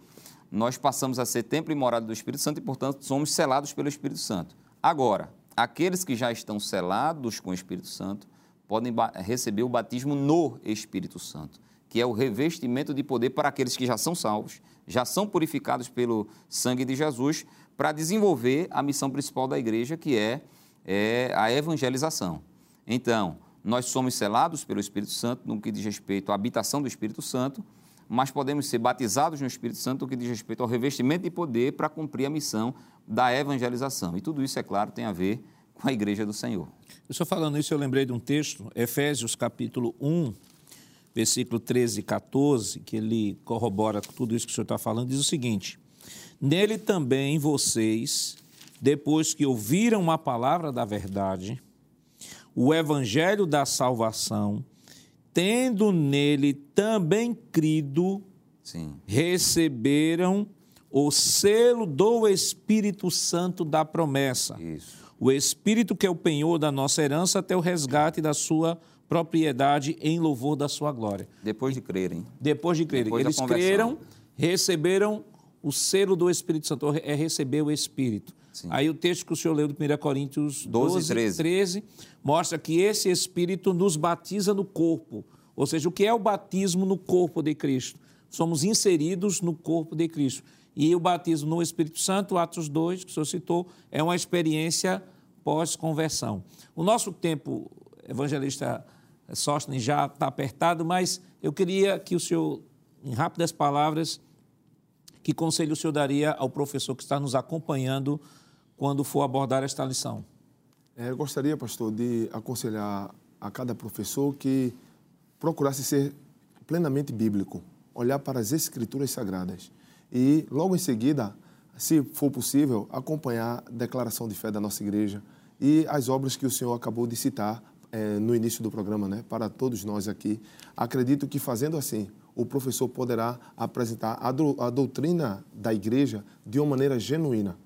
nós passamos a ser templo e morada do Espírito Santo e, portanto, somos selados pelo Espírito Santo. Agora, aqueles que já estão selados com o Espírito Santo podem receber o batismo no Espírito Santo, que é o revestimento de poder para aqueles que já são salvos, já são purificados pelo sangue de Jesus, para desenvolver a missão principal da igreja, que é, é a evangelização. Então, nós somos selados pelo Espírito Santo no que diz respeito à habitação do Espírito Santo, mas podemos ser batizados no Espírito Santo no que diz respeito ao revestimento de poder para cumprir a missão da evangelização. E tudo isso, é claro, tem a ver com a igreja do Senhor. Eu estou falando isso, eu lembrei de um texto, Efésios capítulo 1, versículo 13 e 14, que ele corrobora tudo isso que o senhor está falando, diz o seguinte: Nele também vocês, depois que ouviram a palavra da verdade, o evangelho da salvação, tendo nele também crido, Sim. receberam o selo do Espírito Santo da promessa. Isso. O Espírito que é o penhor da nossa herança até o resgate da sua propriedade em louvor da sua glória. Depois de crerem. Depois de crerem. Depois Eles creram, receberam o selo do Espírito Santo, é receber o Espírito. Sim. Aí o texto que o senhor leu de 1 Coríntios 12, 12 13. 13 mostra que esse Espírito nos batiza no corpo. Ou seja, o que é o batismo no corpo de Cristo? Somos inseridos no corpo de Cristo. E o batismo no Espírito Santo, Atos 2, que o senhor citou, é uma experiência pós-conversão. O nosso tempo, evangelista Sóstenes, já está apertado, mas eu queria que o senhor, em rápidas palavras, que conselho o senhor daria ao professor que está nos acompanhando quando for abordar esta lição? É, eu gostaria, pastor, de aconselhar a cada professor que procurasse ser plenamente bíblico, olhar para as escrituras sagradas e, logo em seguida, se for possível, acompanhar a declaração de fé da nossa igreja e as obras que o senhor acabou de citar é, no início do programa, né, para todos nós aqui. Acredito que fazendo assim, o professor poderá apresentar a, do, a doutrina da igreja de uma maneira genuína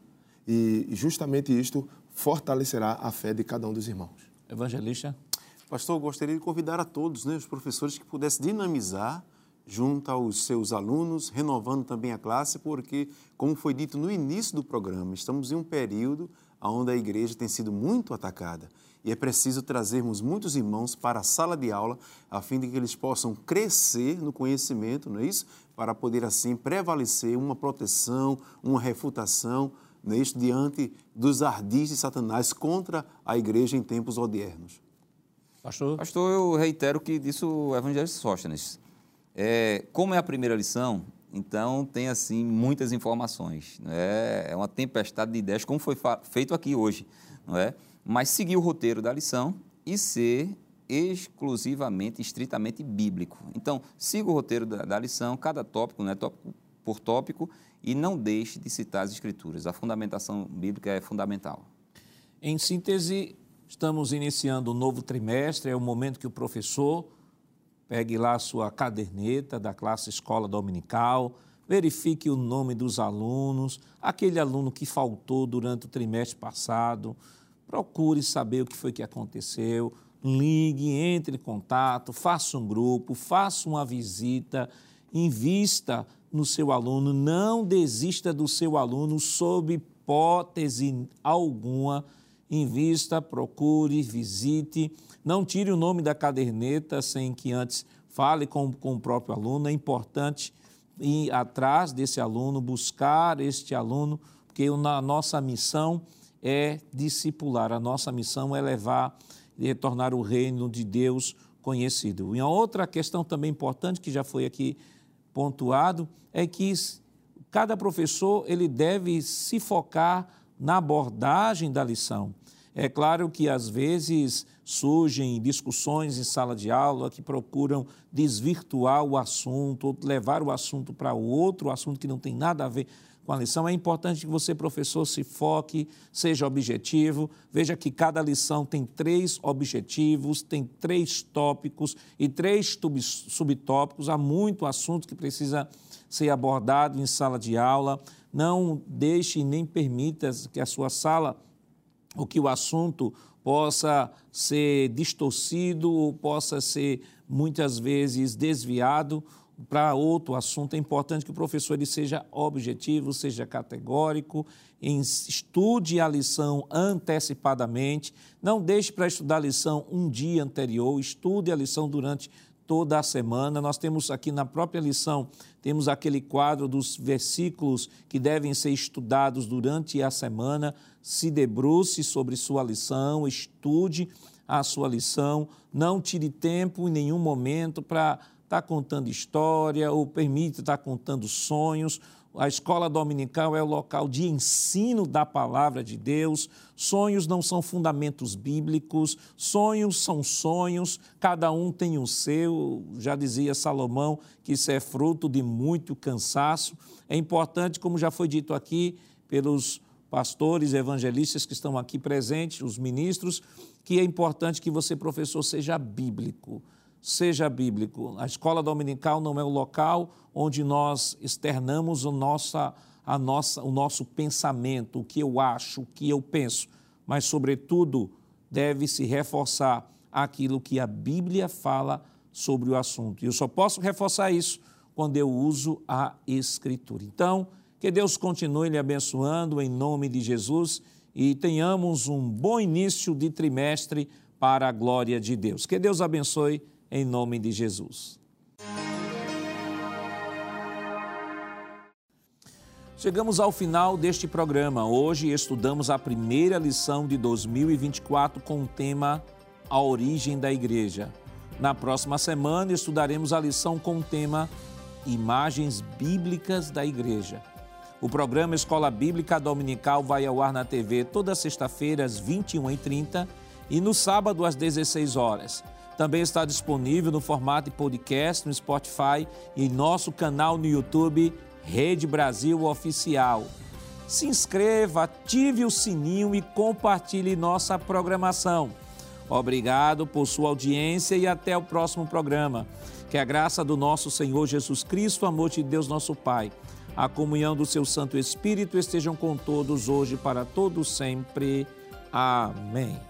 e justamente isto fortalecerá a fé de cada um dos irmãos. Evangelista? Pastor, gostaria de convidar a todos, né, os professores, que pudessem dinamizar junto aos seus alunos, renovando também a classe, porque, como foi dito no início do programa, estamos em um período onde a igreja tem sido muito atacada e é preciso trazermos muitos irmãos para a sala de aula a fim de que eles possam crescer no conhecimento, não é isso? Para poder assim prevalecer uma proteção, uma refutação neste diante dos ardis de Satanás contra a igreja em tempos odiernos. Pastor? Pastor, eu reitero o que disse o evangelista Sóstenes. É, como é a primeira lição, então tem assim muitas informações. Não é? é uma tempestade de ideias, como foi feito aqui hoje. Não é? Mas seguir o roteiro da lição e ser exclusivamente, estritamente bíblico. Então, siga o roteiro da, da lição, cada tópico, né, tópico por tópico, e não deixe de citar as Escrituras. A fundamentação bíblica é fundamental. Em síntese, estamos iniciando um novo trimestre, é o momento que o professor pegue lá a sua caderneta da classe escola dominical, verifique o nome dos alunos, aquele aluno que faltou durante o trimestre passado, procure saber o que foi que aconteceu, ligue, entre em contato, faça um grupo, faça uma visita, invista no seu aluno, não desista do seu aluno sob hipótese alguma. Invista, procure, visite, não tire o nome da caderneta sem que antes fale com, com o próprio aluno. É importante ir atrás desse aluno, buscar este aluno, porque a nossa missão é discipular, a nossa missão é levar e retornar o reino de Deus conhecido. E uma outra questão também importante que já foi aqui pontuado é que cada professor ele deve se focar na abordagem da lição. É claro que às vezes surgem discussões em sala de aula que procuram desvirtuar o assunto, ou levar o assunto para outro assunto que não tem nada a ver com a lição. É importante que você, professor, se foque, seja objetivo. Veja que cada lição tem três objetivos, tem três tópicos e três subtópicos. Há muito assunto que precisa ser abordado em sala de aula. Não deixe nem permita que a sua sala, ou que o assunto possa ser distorcido ou possa ser muitas vezes desviado para outro assunto, é importante que o professor ele seja objetivo, seja categórico, estude a lição antecipadamente, não deixe para estudar a lição um dia anterior, estude a lição durante toda a semana. Nós temos aqui na própria lição, temos aquele quadro dos versículos que devem ser estudados durante a semana. Se debruce sobre sua lição, estude a sua lição, não tire tempo em nenhum momento para está contando história ou permite estar tá contando sonhos. A escola dominical é o local de ensino da palavra de Deus. Sonhos não são fundamentos bíblicos, sonhos são sonhos, cada um tem o seu. Já dizia Salomão que isso é fruto de muito cansaço. É importante, como já foi dito aqui pelos pastores, evangelistas que estão aqui presentes, os ministros, que é importante que você, professor, seja bíblico seja bíblico. A escola dominical não é o local onde nós externamos o, nossa, a nossa, o nosso pensamento, o que eu acho, o que eu penso, mas, sobretudo, deve se reforçar aquilo que a Bíblia fala sobre o assunto. E eu só posso reforçar isso quando eu uso a Escritura. Então, que Deus continue lhe abençoando em nome de Jesus e tenhamos um bom início de trimestre para a glória de Deus. Que Deus abençoe em nome de Jesus. Chegamos ao final deste programa. Hoje estudamos a primeira lição de 2024 com o tema A Origem da Igreja. Na próxima semana estudaremos a lição com o tema Imagens Bíblicas da Igreja. O programa Escola Bíblica Dominical vai ao ar na TV toda sexta-feira às 21h30 e no sábado às 16 horas. Também está disponível no formato de podcast no Spotify e em nosso canal no YouTube Rede Brasil Oficial. Se inscreva, ative o sininho e compartilhe nossa programação. Obrigado por sua audiência e até o próximo programa. Que a graça do nosso Senhor Jesus Cristo, o amor de Deus nosso Pai, a comunhão do seu Santo Espírito estejam com todos hoje para todos sempre. Amém.